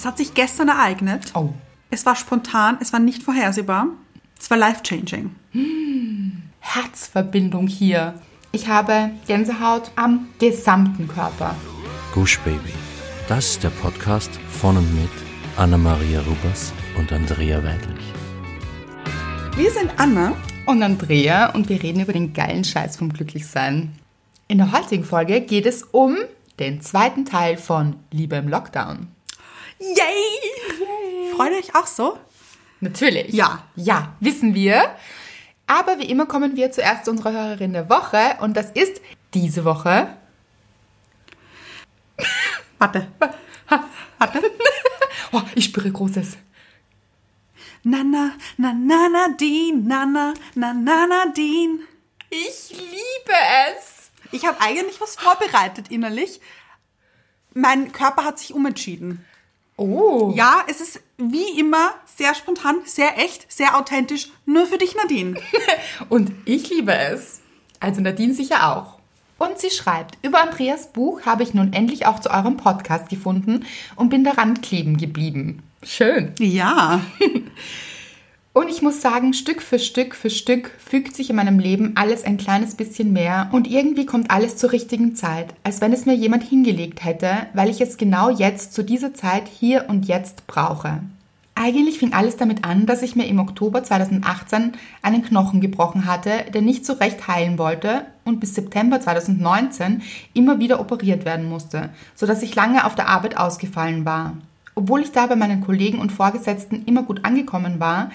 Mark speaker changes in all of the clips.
Speaker 1: Es hat sich gestern ereignet.
Speaker 2: Oh.
Speaker 1: Es war spontan, es war nicht vorhersehbar. Es war life-changing.
Speaker 2: Herzverbindung hier. Ich habe Gänsehaut am gesamten Körper.
Speaker 3: Gush Baby. Das ist der Podcast von und mit Anna-Maria Rubers und Andrea Weidlich.
Speaker 1: Wir sind Anna.
Speaker 2: Und Andrea und wir reden über den geilen Scheiß vom Glücklichsein. In der heutigen Folge geht es um den zweiten Teil von Liebe im Lockdown.
Speaker 1: Yay! Freut euch auch so?
Speaker 2: Natürlich.
Speaker 1: Ja.
Speaker 2: Ja, wissen wir. Aber wie immer kommen wir zuerst zu unserer Hörerin der Woche und das ist diese Woche.
Speaker 1: Warte. Warte.
Speaker 2: Oh, ich spüre Großes.
Speaker 1: Nana, na, na, Nadine, Nana, na, na, Nadine.
Speaker 2: Ich liebe es.
Speaker 1: Ich habe eigentlich was vorbereitet innerlich. Mein Körper hat sich umentschieden.
Speaker 2: Oh.
Speaker 1: Ja, es ist wie immer sehr spontan, sehr echt, sehr authentisch. Nur für dich, Nadine.
Speaker 2: Und ich liebe es. Also Nadine sicher auch. Und sie schreibt, über Andreas Buch habe ich nun endlich auch zu eurem Podcast gefunden und bin daran kleben geblieben. Schön.
Speaker 1: Ja.
Speaker 2: Und ich muss sagen, Stück für Stück für Stück fügt sich in meinem Leben alles ein kleines bisschen mehr und irgendwie kommt alles zur richtigen Zeit, als wenn es mir jemand hingelegt hätte, weil ich es genau jetzt zu dieser Zeit hier und jetzt brauche. Eigentlich fing alles damit an, dass ich mir im Oktober 2018 einen Knochen gebrochen hatte, der nicht so recht heilen wollte und bis September 2019 immer wieder operiert werden musste, sodass ich lange auf der Arbeit ausgefallen war. Obwohl ich da bei meinen Kollegen und Vorgesetzten immer gut angekommen war,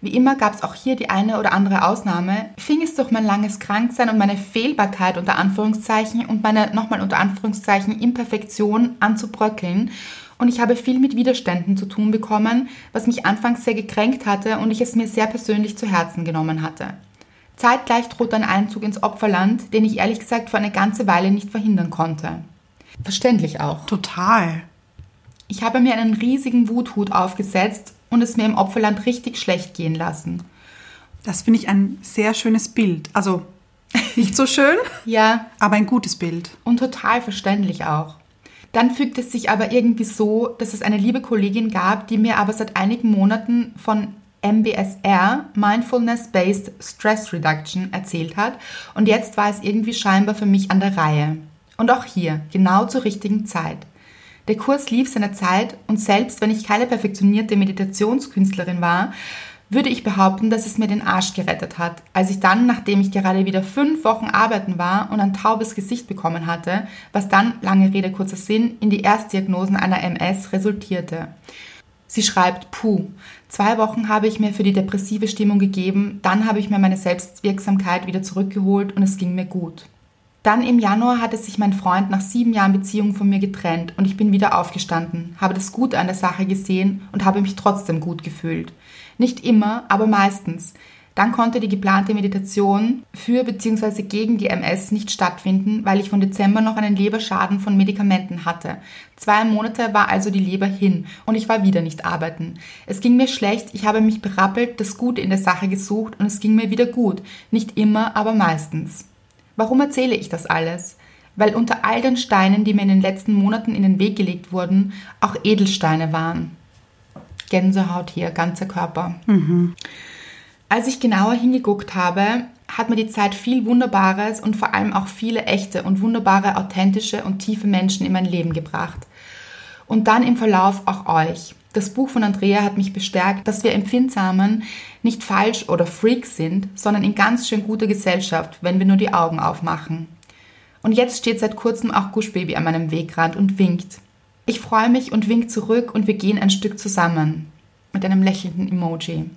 Speaker 2: wie immer gab es auch hier die eine oder andere Ausnahme, fing es durch mein langes Kranksein und meine Fehlbarkeit unter Anführungszeichen und meine nochmal unter Anführungszeichen Imperfektion an zu bröckeln und ich habe viel mit Widerständen zu tun bekommen, was mich anfangs sehr gekränkt hatte und ich es mir sehr persönlich zu Herzen genommen hatte. Zeitgleich droht ein Einzug ins Opferland, den ich ehrlich gesagt für eine ganze Weile nicht verhindern konnte. Verständlich auch.
Speaker 1: Total.
Speaker 2: Ich habe mir einen riesigen Wuthut aufgesetzt und es mir im Opferland richtig schlecht gehen lassen.
Speaker 1: Das finde ich ein sehr schönes Bild. Also nicht so schön,
Speaker 2: Ja,
Speaker 1: aber ein gutes Bild.
Speaker 2: und total verständlich auch. Dann fügt es sich aber irgendwie so, dass es eine liebe Kollegin gab, die mir aber seit einigen Monaten von MBSR, Mindfulness-Based Stress Reduction, erzählt hat und jetzt war es irgendwie scheinbar für mich an der Reihe. Und auch hier, genau zur richtigen Zeit. Der Kurs lief seine Zeit und selbst wenn ich keine perfektionierte Meditationskünstlerin war, würde ich behaupten, dass es mir den Arsch gerettet hat, als ich dann, nachdem ich gerade wieder fünf Wochen arbeiten war und ein taubes Gesicht bekommen hatte, was dann, lange Rede, kurzer Sinn, in die Erstdiagnosen einer MS resultierte. Sie schreibt, puh, zwei Wochen habe ich mir für die depressive Stimmung gegeben, dann habe ich mir meine Selbstwirksamkeit wieder zurückgeholt und es ging mir gut. Dann im Januar hatte sich mein Freund nach sieben Jahren Beziehung von mir getrennt und ich bin wieder aufgestanden, habe das Gute an der Sache gesehen und habe mich trotzdem gut gefühlt. Nicht immer, aber meistens. Dann konnte die geplante Meditation für bzw. gegen die MS nicht stattfinden, weil ich von Dezember noch einen Leberschaden von Medikamenten hatte. Zwei Monate war also die Leber hin und ich war wieder nicht arbeiten. Es ging mir schlecht, ich habe mich berappelt, das Gute in der Sache gesucht und es ging mir wieder gut. Nicht immer, aber meistens. Warum erzähle ich das alles? Weil unter all den Steinen, die mir in den letzten Monaten in den Weg gelegt wurden, auch Edelsteine waren. Gänsehaut hier, ganzer Körper. Als ich genauer hingeguckt habe, hat mir die Zeit viel Wunderbares und vor allem auch viele echte und wunderbare, authentische und tiefe Menschen in mein Leben gebracht. Und dann im Verlauf auch euch. Das Buch von Andrea hat mich bestärkt, dass wir Empfindsamen nicht falsch oder Freaks sind, sondern in ganz schön guter Gesellschaft, wenn wir nur die Augen aufmachen. Und jetzt steht seit kurzem auch Guschbaby an meinem Wegrand und winkt. Ich freue mich und wink zurück und wir gehen ein Stück zusammen. Mit einem lächelnden Emoji.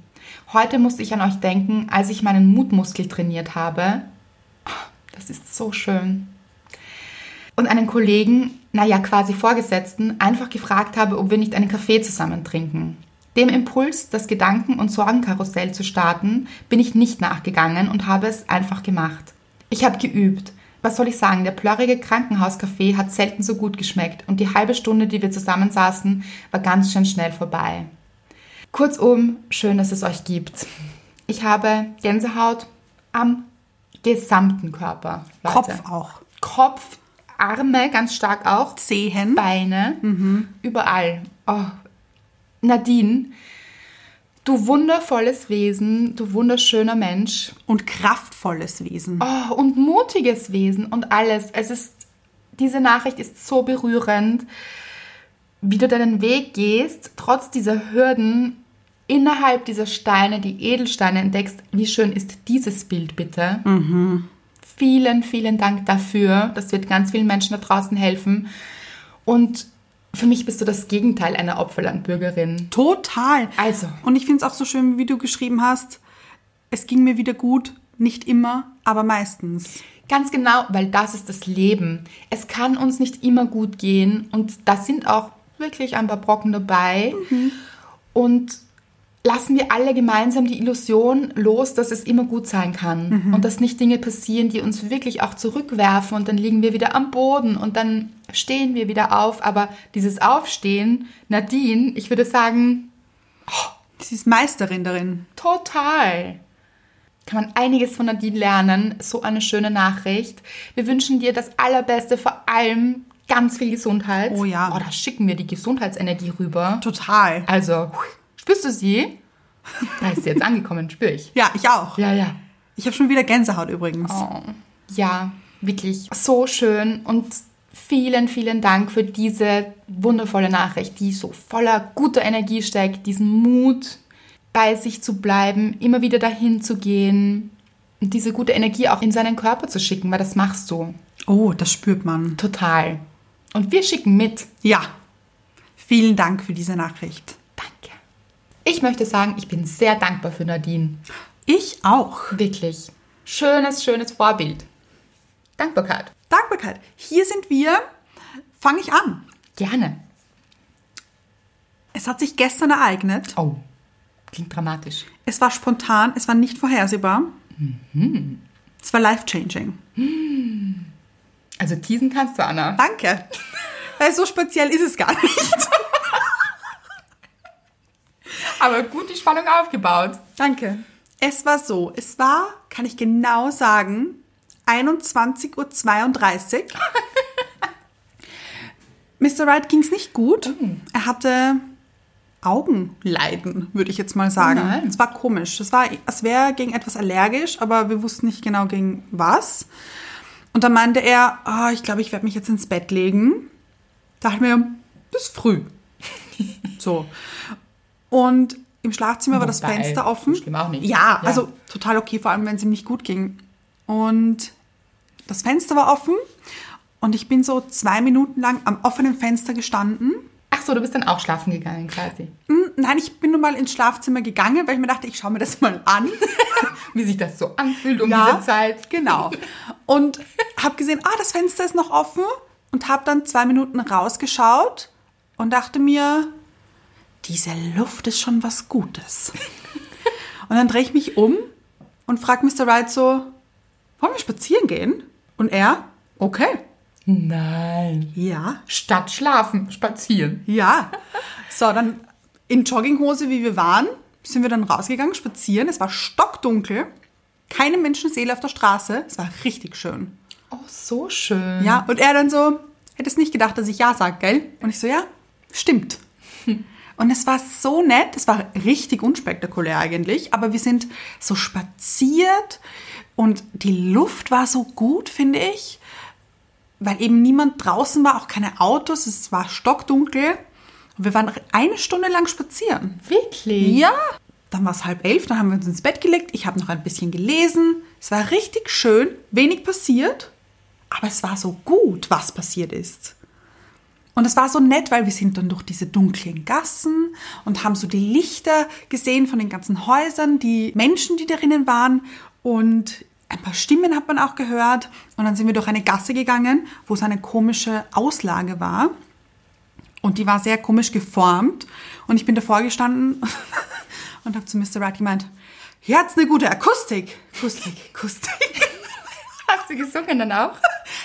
Speaker 2: Heute musste ich an euch denken, als ich meinen Mutmuskel trainiert habe. Das ist so schön. Und einen Kollegen, naja, quasi Vorgesetzten, einfach gefragt habe, ob wir nicht einen Kaffee zusammen trinken. Dem Impuls, das Gedanken- und Sorgenkarussell zu starten, bin ich nicht nachgegangen und habe es einfach gemacht. Ich habe geübt. Was soll ich sagen, der plörrige Krankenhauskaffee hat selten so gut geschmeckt und die halbe Stunde, die wir zusammensaßen, war ganz schön schnell vorbei. Kurzum, schön, dass es euch gibt. Ich habe Gänsehaut am gesamten Körper. Leute.
Speaker 1: Kopf auch.
Speaker 2: Kopf, Arme ganz stark auch,
Speaker 1: Zehen.
Speaker 2: Beine, überall. Oh, Nadine, du wundervolles Wesen, du wunderschöner Mensch
Speaker 1: Und kraftvolles Wesen.
Speaker 2: oh, und mutiges Wesen und alles. Es ist, diese Nachricht ist so berührend, wie du deinen Weg gehst, trotz dieser Hürden, innerhalb dieser Steine, die Edelsteine entdeckst. Wie schön ist dieses Bild bitte? Vielen, vielen Dank dafür. Das wird ganz vielen Menschen da draußen helfen. Und für mich bist du das Gegenteil einer Opferlandbürgerin.
Speaker 1: Total.
Speaker 2: Also.
Speaker 1: Und ich finde es auch so schön, wie du geschrieben hast, es ging mir wieder gut, nicht immer, aber meistens.
Speaker 2: Ganz genau, weil das ist das Leben. Es kann uns nicht immer gut gehen und da sind auch wirklich ein paar Brocken dabei. Und lassen wir alle gemeinsam die Illusion los, dass es immer gut sein kann und dass nicht Dinge passieren, die uns wirklich auch zurückwerfen und dann liegen wir wieder am Boden und dann stehen wir wieder auf. Aber dieses Aufstehen, Nadine, ich würde sagen,
Speaker 1: Sie ist Meisterin darin.
Speaker 2: Total. Kann man einiges von Nadine lernen. So eine schöne Nachricht. Wir wünschen dir das Allerbeste, vor allem ganz viel Gesundheit.
Speaker 1: Oh ja.
Speaker 2: Oh, da schicken wir die Gesundheitsenergie rüber.
Speaker 1: Total.
Speaker 2: Also, spürst du sie? Da ist sie jetzt angekommen, spür ich.
Speaker 1: Ja, ich auch.
Speaker 2: Ja, ja.
Speaker 1: Ich habe schon wieder Gänsehaut übrigens.
Speaker 2: Oh, ja, wirklich so schön und vielen, vielen Dank für diese wundervolle Nachricht, die so voller guter Energie steckt, diesen Mut, bei sich zu bleiben, immer wieder dahin zu gehen und diese gute Energie auch in seinen Körper zu schicken, weil das machst du
Speaker 1: Oh, das spürt man.
Speaker 2: total. Und wir schicken mit.
Speaker 1: Ja. Vielen Dank für diese Nachricht.
Speaker 2: Ich möchte sagen, ich bin sehr dankbar für Nadine.
Speaker 1: Ich auch.
Speaker 2: Wirklich. Schönes, schönes Vorbild. Dankbarkeit.
Speaker 1: Dankbarkeit. Hier sind wir. Fange ich an.
Speaker 2: Gerne.
Speaker 1: Es hat sich gestern ereignet.
Speaker 2: Oh, klingt dramatisch.
Speaker 1: Es war spontan, es war nicht vorhersehbar. Es war life-changing.
Speaker 2: Also teasen kannst du, Anna.
Speaker 1: Danke. Weil so speziell ist es gar nicht.
Speaker 2: Aber gut die Spannung aufgebaut.
Speaker 1: Danke. Es war so, es war, kann ich genau sagen, 21.32 Uhr. Mr. Wright ging es nicht gut. Er hatte Augenleiden, würde ich jetzt mal sagen.
Speaker 2: Oh
Speaker 1: es war komisch. Es war, als wäre er gegen etwas allergisch, aber wir wussten nicht genau gegen was. Und dann meinte er, ah, ich glaube, ich werde mich jetzt ins Bett legen. Dachte mir, bis früh. so. Und im Schlafzimmer war das
Speaker 2: Wobei,
Speaker 1: Fenster offen.
Speaker 2: schlimm auch nicht.
Speaker 1: Ja,
Speaker 2: Ja.
Speaker 1: also total okay, vor allem wenn es ihm nicht gut ging. Und das Fenster war offen und ich bin so zwei Minuten lang am offenen Fenster gestanden.
Speaker 2: Ach so, du bist dann auch schlafen gegangen quasi.
Speaker 1: Hm, Nein, ich bin nur mal ins Schlafzimmer gegangen, weil ich mir dachte, ich schaue mir das mal an.
Speaker 2: Wie sich das so anfühlt um
Speaker 1: Ja,
Speaker 2: diese Zeit.
Speaker 1: Genau. Und habe gesehen, ah, das Fenster ist noch offen und habe dann zwei Minuten rausgeschaut und dachte mir, diese Luft ist schon was Gutes. Und dann drehe ich mich um und frage Mr. Wright so, wollen wir spazieren gehen? Und er, okay.
Speaker 2: Nein.
Speaker 1: Ja,
Speaker 2: Statt schlafen, spazieren.
Speaker 1: ja. So, dann in Jogginghose, wie wir waren, sind wir dann rausgegangen, spazieren. Es war stockdunkel, keine Menschenseele auf der Straße. Es war richtig schön.
Speaker 2: Oh, so schön.
Speaker 1: Ja, und er dann so, hättest nicht gedacht, dass ich ja sag, gell? Und ich so, ja, stimmt. Und es war so nett, es war richtig unspektakulär eigentlich, aber wir sind so spaziert und die Luft war so gut, finde ich, weil eben niemand draußen war, auch keine Autos, es war stockdunkel und wir waren eine Stunde lang spazieren.
Speaker 2: Wirklich?
Speaker 1: Ja. Dann war es halb elf, dann haben wir uns ins Bett gelegt. Ich habe noch ein bisschen gelesen. Es war richtig schön, wenig passiert, aber es war so gut, was passiert ist. Und es war so nett, weil wir sind dann durch diese dunklen Gassen und haben so die Lichter gesehen von den ganzen Häusern, die Menschen, die darinnen waren und ein paar Stimmen hat man auch gehört. Und dann sind wir durch eine Gasse gegangen, wo es eine komische Auslage war. Und die war sehr komisch geformt. Und ich bin davor gestanden und habe zu Mr. Wright gemeint, hier hat's eine gute Akustik. Akustik, Akustik.
Speaker 2: Hast du gesungen dann auch?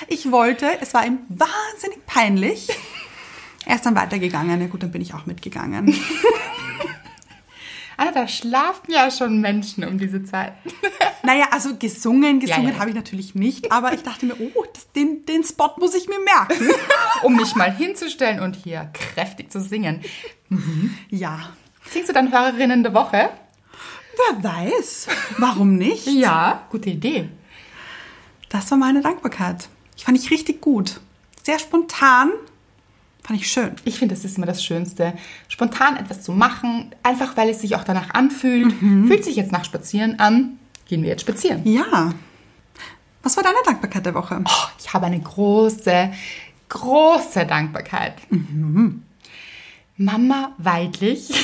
Speaker 1: Ich wollte, es war ihm wahnsinnig peinlich. Er ist dann weitergegangen. Ja gut, dann bin ich auch mitgegangen.
Speaker 2: Anna, da schlafen ja schon Menschen um diese Zeit.
Speaker 1: Naja, also gesungen, gesungen
Speaker 2: Ja, ja.
Speaker 1: habe ich natürlich nicht, aber ich dachte mir, oh, das, den, den Spot muss ich mir merken.
Speaker 2: um mich mal hinzustellen und hier kräftig zu singen.
Speaker 1: ja,
Speaker 2: Singst du dann Hörerinnen der Woche?
Speaker 1: wer weiß. Warum nicht?
Speaker 2: Ja, gute Idee.
Speaker 1: Das war meine Dankbarkeit. Ich fand ich richtig gut. Sehr spontan. Fand ich schön.
Speaker 2: Ich finde, das ist immer das Schönste. Spontan etwas zu machen, einfach weil es sich auch danach anfühlt. Fühlt sich jetzt nach Spazieren an. Gehen wir jetzt spazieren.
Speaker 1: Ja. Was war deine Dankbarkeit der Woche?
Speaker 2: Oh, ich habe eine große, große Dankbarkeit. Mama Weidlich,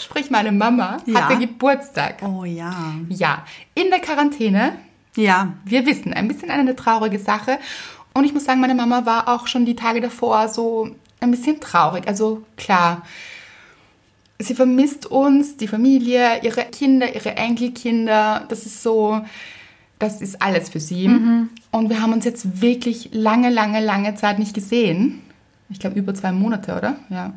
Speaker 2: sprich meine Mama,
Speaker 1: Ja.
Speaker 2: hatte Geburtstag.
Speaker 1: Oh ja.
Speaker 2: Ja, in der Quarantäne.
Speaker 1: Ja.
Speaker 2: Wir wissen, ein bisschen eine traurige Sache. Und ich muss sagen, meine Mama war auch schon die Tage davor so ein bisschen traurig. Also klar, sie vermisst uns, die Familie, ihre Kinder, ihre Enkelkinder. Das ist so, das ist alles für sie. Und wir haben uns jetzt wirklich lange, lange, lange Zeit nicht gesehen. Ich glaube über zwei Monate, oder? Ja.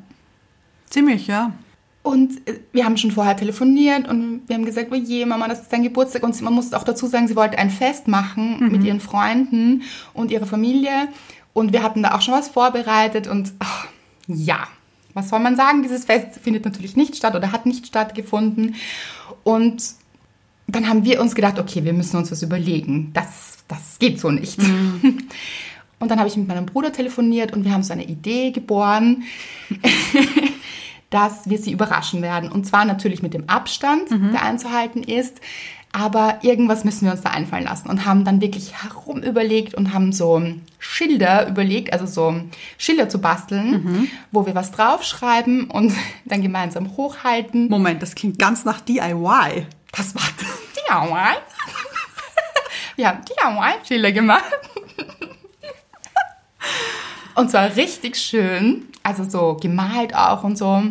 Speaker 1: Ziemlich, ja.
Speaker 2: Und äh, wir haben schon vorher telefoniert und wir haben gesagt, oh je, Mama, das ist dein Geburtstag. Und man muss auch dazu sagen, sie wollte ein Fest machen mit ihren Freunden und ihrer Familie. Und wir hatten da auch schon was vorbereitet. Und ach, ja, was soll man sagen? Dieses Fest findet natürlich nicht statt oder hat nicht stattgefunden. Und dann haben wir uns gedacht, okay, wir müssen uns was überlegen. Das, das geht so nicht. Und dann habe ich mit meinem Bruder telefoniert und wir haben so eine Idee geboren, dass wir sie überraschen werden. Und zwar natürlich mit dem Abstand, der einzuhalten ist. Aber irgendwas müssen wir uns da einfallen lassen und haben dann wirklich herum überlegt und haben so Schilder überlegt, also so Schilder zu basteln, wo wir was draufschreiben und dann gemeinsam hochhalten.
Speaker 1: Moment, das klingt ganz nach DIY.
Speaker 2: Das war DIY. Wir haben DIY-Schilder gemacht. Und zwar richtig schön, also so gemalt auch und so.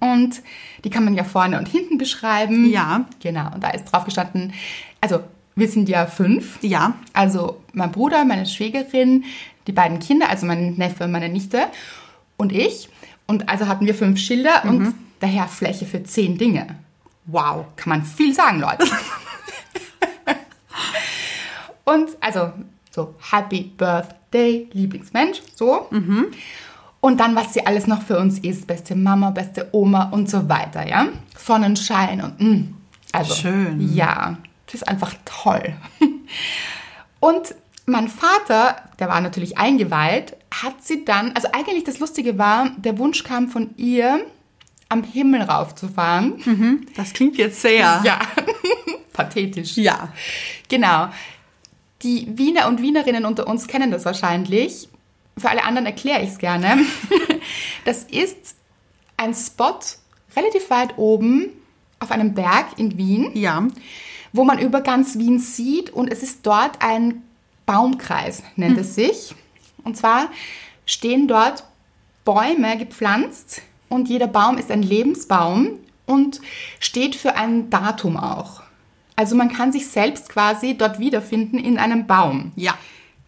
Speaker 2: Und die kann man ja vorne und hinten beschreiben.
Speaker 1: Ja.
Speaker 2: Genau, und da ist drauf gestanden, also wir sind ja fünf.
Speaker 1: Ja.
Speaker 2: Also mein Bruder, meine Schwägerin, die beiden Kinder, also mein Neffe und meine Nichte und ich. Und also hatten wir fünf Schilder und daher Fläche für zehn Dinge. Wow, kann man viel sagen, Leute. und also so Happy Birthday, Lieblingsmensch, so. Und dann, was sie alles noch für uns ist, beste Mama, beste Oma und so weiter, ja. Sonnenschein und mh. also
Speaker 1: Schön.
Speaker 2: ja, das ist einfach toll. Und mein Vater, der war natürlich eingeweiht, hat sie dann, also eigentlich das Lustige war, der Wunsch kam von ihr, am Himmel raufzufahren.
Speaker 1: Das klingt jetzt sehr.
Speaker 2: Ja, pathetisch.
Speaker 1: Ja.
Speaker 2: Genau. Die Wiener und Wienerinnen unter uns kennen das wahrscheinlich. Für alle anderen erkläre ich es gerne. Das ist ein Spot relativ weit oben auf einem Berg in Wien
Speaker 1: Ja.
Speaker 2: wo man über ganz Wien sieht und es ist dort ein Baumkreis, nennt es sich. Und zwar stehen dort Bäume gepflanzt und jeder Baum ist ein Lebensbaum und steht für ein Datum auch. Also man kann sich selbst quasi dort wiederfinden in einem Baum.
Speaker 1: Ja.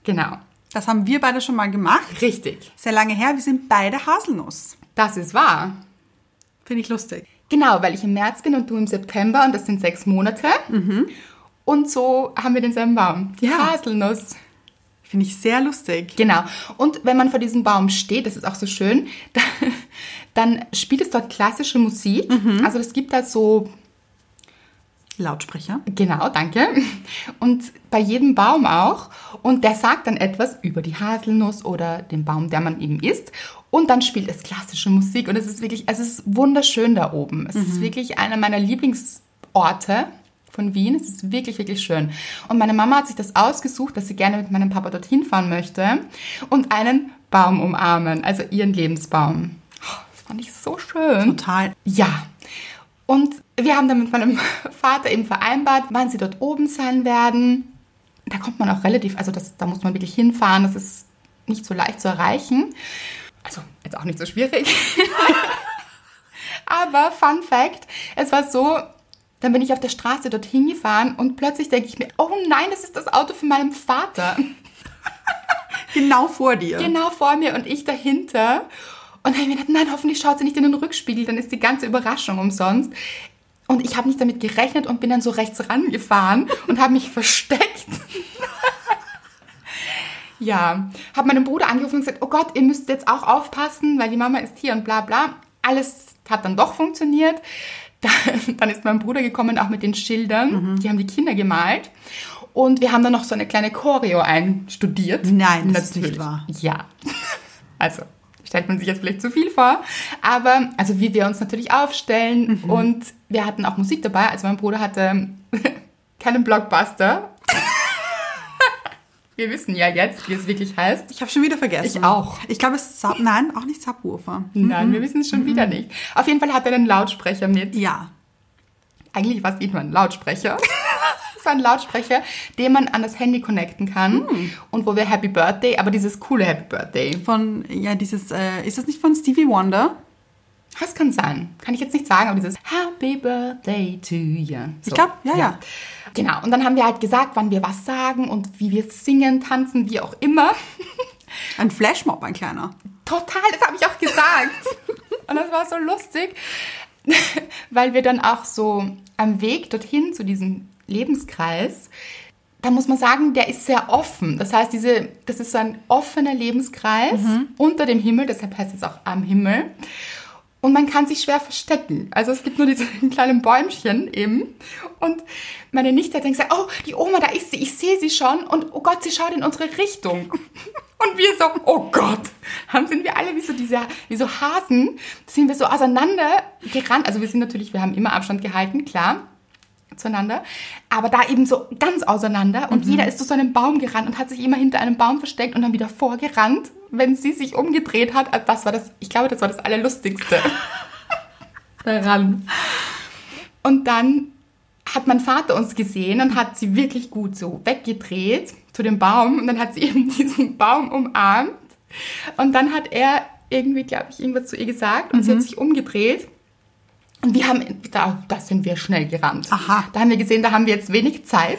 Speaker 2: Genau.
Speaker 1: Das haben wir beide schon mal gemacht.
Speaker 2: Richtig.
Speaker 1: Sehr lange her. Wir sind beide Haselnuss.
Speaker 2: Das ist wahr.
Speaker 1: Finde ich lustig.
Speaker 2: Genau, weil ich im März bin und du im September und das sind sechs Monate. Und so haben wir denselben Baum. Die
Speaker 1: Ja.
Speaker 2: Haselnuss.
Speaker 1: Finde ich sehr lustig.
Speaker 2: Genau. Und wenn man vor diesem Baum steht, das ist auch so schön, dann, dann spielt es dort klassische Musik. Also es gibt da so,
Speaker 1: Lautsprecher.
Speaker 2: genau, danke. Und bei jedem Baum auch. Und der sagt dann etwas über die Haselnuss oder den Baum, der man eben isst. Und dann spielt es klassische Musik. Und es ist wirklich, es ist wunderschön da oben. Es ist wirklich einer meiner Lieblingsorte von Wien. Es ist wirklich, wirklich schön. Und meine Mama hat sich das ausgesucht, dass sie gerne mit meinem Papa dorthin fahren möchte und einen Baum umarmen, also ihren Lebensbaum. Oh, Das fand ich so schön.
Speaker 1: Total.
Speaker 2: Ja. Und wir haben dann mit meinem Vater eben vereinbart, wann sie dort oben sein werden. Da kommt man auch relativ, also das, da muss man wirklich hinfahren. Das ist nicht so leicht zu erreichen. Also jetzt auch nicht so schwierig. Aber Fun Fact, es war so, dann bin ich auf der Straße dorthin gefahren und plötzlich denke ich mir, oh nein, das ist das Auto von meinem Vater.
Speaker 1: Genau vor dir.
Speaker 2: Genau vor mir und ich dahinter. Und dann habe ich mir gedacht, nein, hoffentlich schaut sie nicht in den Rückspiegel, dann ist die ganze Überraschung umsonst. Und ich habe nicht damit gerechnet und bin dann so rechts rangefahren und habe mich versteckt. ja, habe meinen Bruder angerufen und gesagt, oh Gott, ihr müsst jetzt auch aufpassen, weil die Mama ist hier und bla bla. Alles hat dann doch funktioniert. Dann, dann ist mein Bruder gekommen, auch mit den Schildern. Die haben die Kinder gemalt. Und wir haben dann noch so eine kleine Choreo einstudiert.
Speaker 1: Nein, das ist nicht wahr.
Speaker 2: Ja. Also, stellt man sich jetzt vielleicht zu viel vor. Aber, also wie wir uns natürlich aufstellen.
Speaker 1: Mhm.
Speaker 2: Und wir hatten auch Musik dabei. Also mein Bruder hatte keinen Blockbuster. wir wissen ja jetzt, wie es wirklich heißt.
Speaker 1: Ich habe schon wieder vergessen.
Speaker 2: Ich auch.
Speaker 1: Ich glaube, es ist Nein, auch nicht Subwoofer.
Speaker 2: Nein, wir wissen es schon wieder nicht. Auf jeden Fall hat er einen Lautsprecher mit.
Speaker 1: Ja.
Speaker 2: Eigentlich war es eh nur ein Lautsprecher. Es war ein Lautsprecher, den man an das Handy connecten kann. Und wo wir Happy Birthday, aber dieses coole Happy Birthday.
Speaker 1: Von, ja, dieses, äh, ist das nicht von Stevie Wonder?
Speaker 2: Das kann sein. Kann ich jetzt nicht sagen, aber dieses Happy Birthday to you. So,
Speaker 1: Ich glaub, ja, ja.
Speaker 2: Genau. Und dann haben wir halt gesagt, wann wir was sagen und wie wir singen, tanzen, wie auch immer.
Speaker 1: Ein Flashmob, ein kleiner.
Speaker 2: Total, das habe ich auch gesagt. Und das war so lustig, weil wir dann auch so am Weg dorthin zu diesem Lebenskreis, da muss man sagen, der ist sehr offen. Das heißt, diese, das ist so ein offener Lebenskreis unter dem Himmel, deshalb heißt es auch am Himmel. Und man kann sich schwer verstecken. Also es gibt nur diese kleinen Bäumchen eben. Und meine Nichte hat dann gesagt, oh, die Oma, da ist sie, ich sehe sie schon. Und oh Gott, sie schaut in unsere Richtung. Und wir so, oh Gott. Dann sind wir alle wie so diese, wie so Hasen, sind wir so auseinander gerannt. Also wir sind natürlich, wir haben immer Abstand gehalten, klar zueinander, aber da eben so ganz auseinander und jeder ist zu so einem Baum gerannt und hat sich immer hinter einem Baum versteckt und dann wieder vorgerannt, wenn sie sich umgedreht hat. Also Das war das, ich glaube, das war das Allerlustigste. Daran. Und dann hat mein Vater uns gesehen und hat sie wirklich gut so weggedreht zu dem Baum und dann hat sie eben diesen Baum umarmt. Und dann hat er irgendwie, glaube ich, irgendwas zu ihr gesagt und sie hat sich umgedreht und wir haben, da, da sind wir schnell gerannt.
Speaker 1: Aha.
Speaker 2: Da haben wir gesehen, da haben wir jetzt wenig Zeit.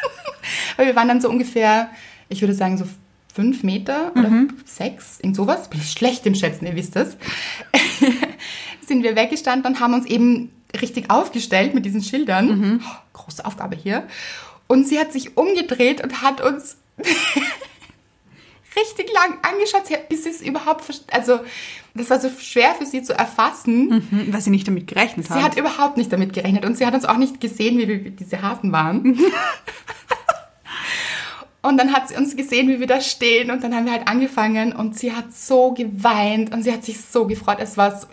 Speaker 2: Weil wir waren dann so ungefähr, ich würde sagen, so fünf Meter oder sechs, irgend sowas. Bin ich schlecht im Schätzen, ihr wisst es. sind wir weggestanden und haben uns eben richtig aufgestellt mit diesen Schildern. Oh, große Aufgabe hier. Und sie hat sich umgedreht und hat uns richtig lang angeschaut, sie hat, bis sie es überhaupt, also das war so schwer für sie zu erfassen.
Speaker 1: Hm, Weil sie nicht damit gerechnet
Speaker 2: Sie
Speaker 1: hat.
Speaker 2: hat überhaupt nicht damit gerechnet und sie hat uns auch nicht gesehen, wie wir diese Hasen waren. und dann hat sie uns gesehen, wie wir da stehen und dann haben wir halt angefangen und sie hat so geweint und sie hat sich so gefreut. Es war so,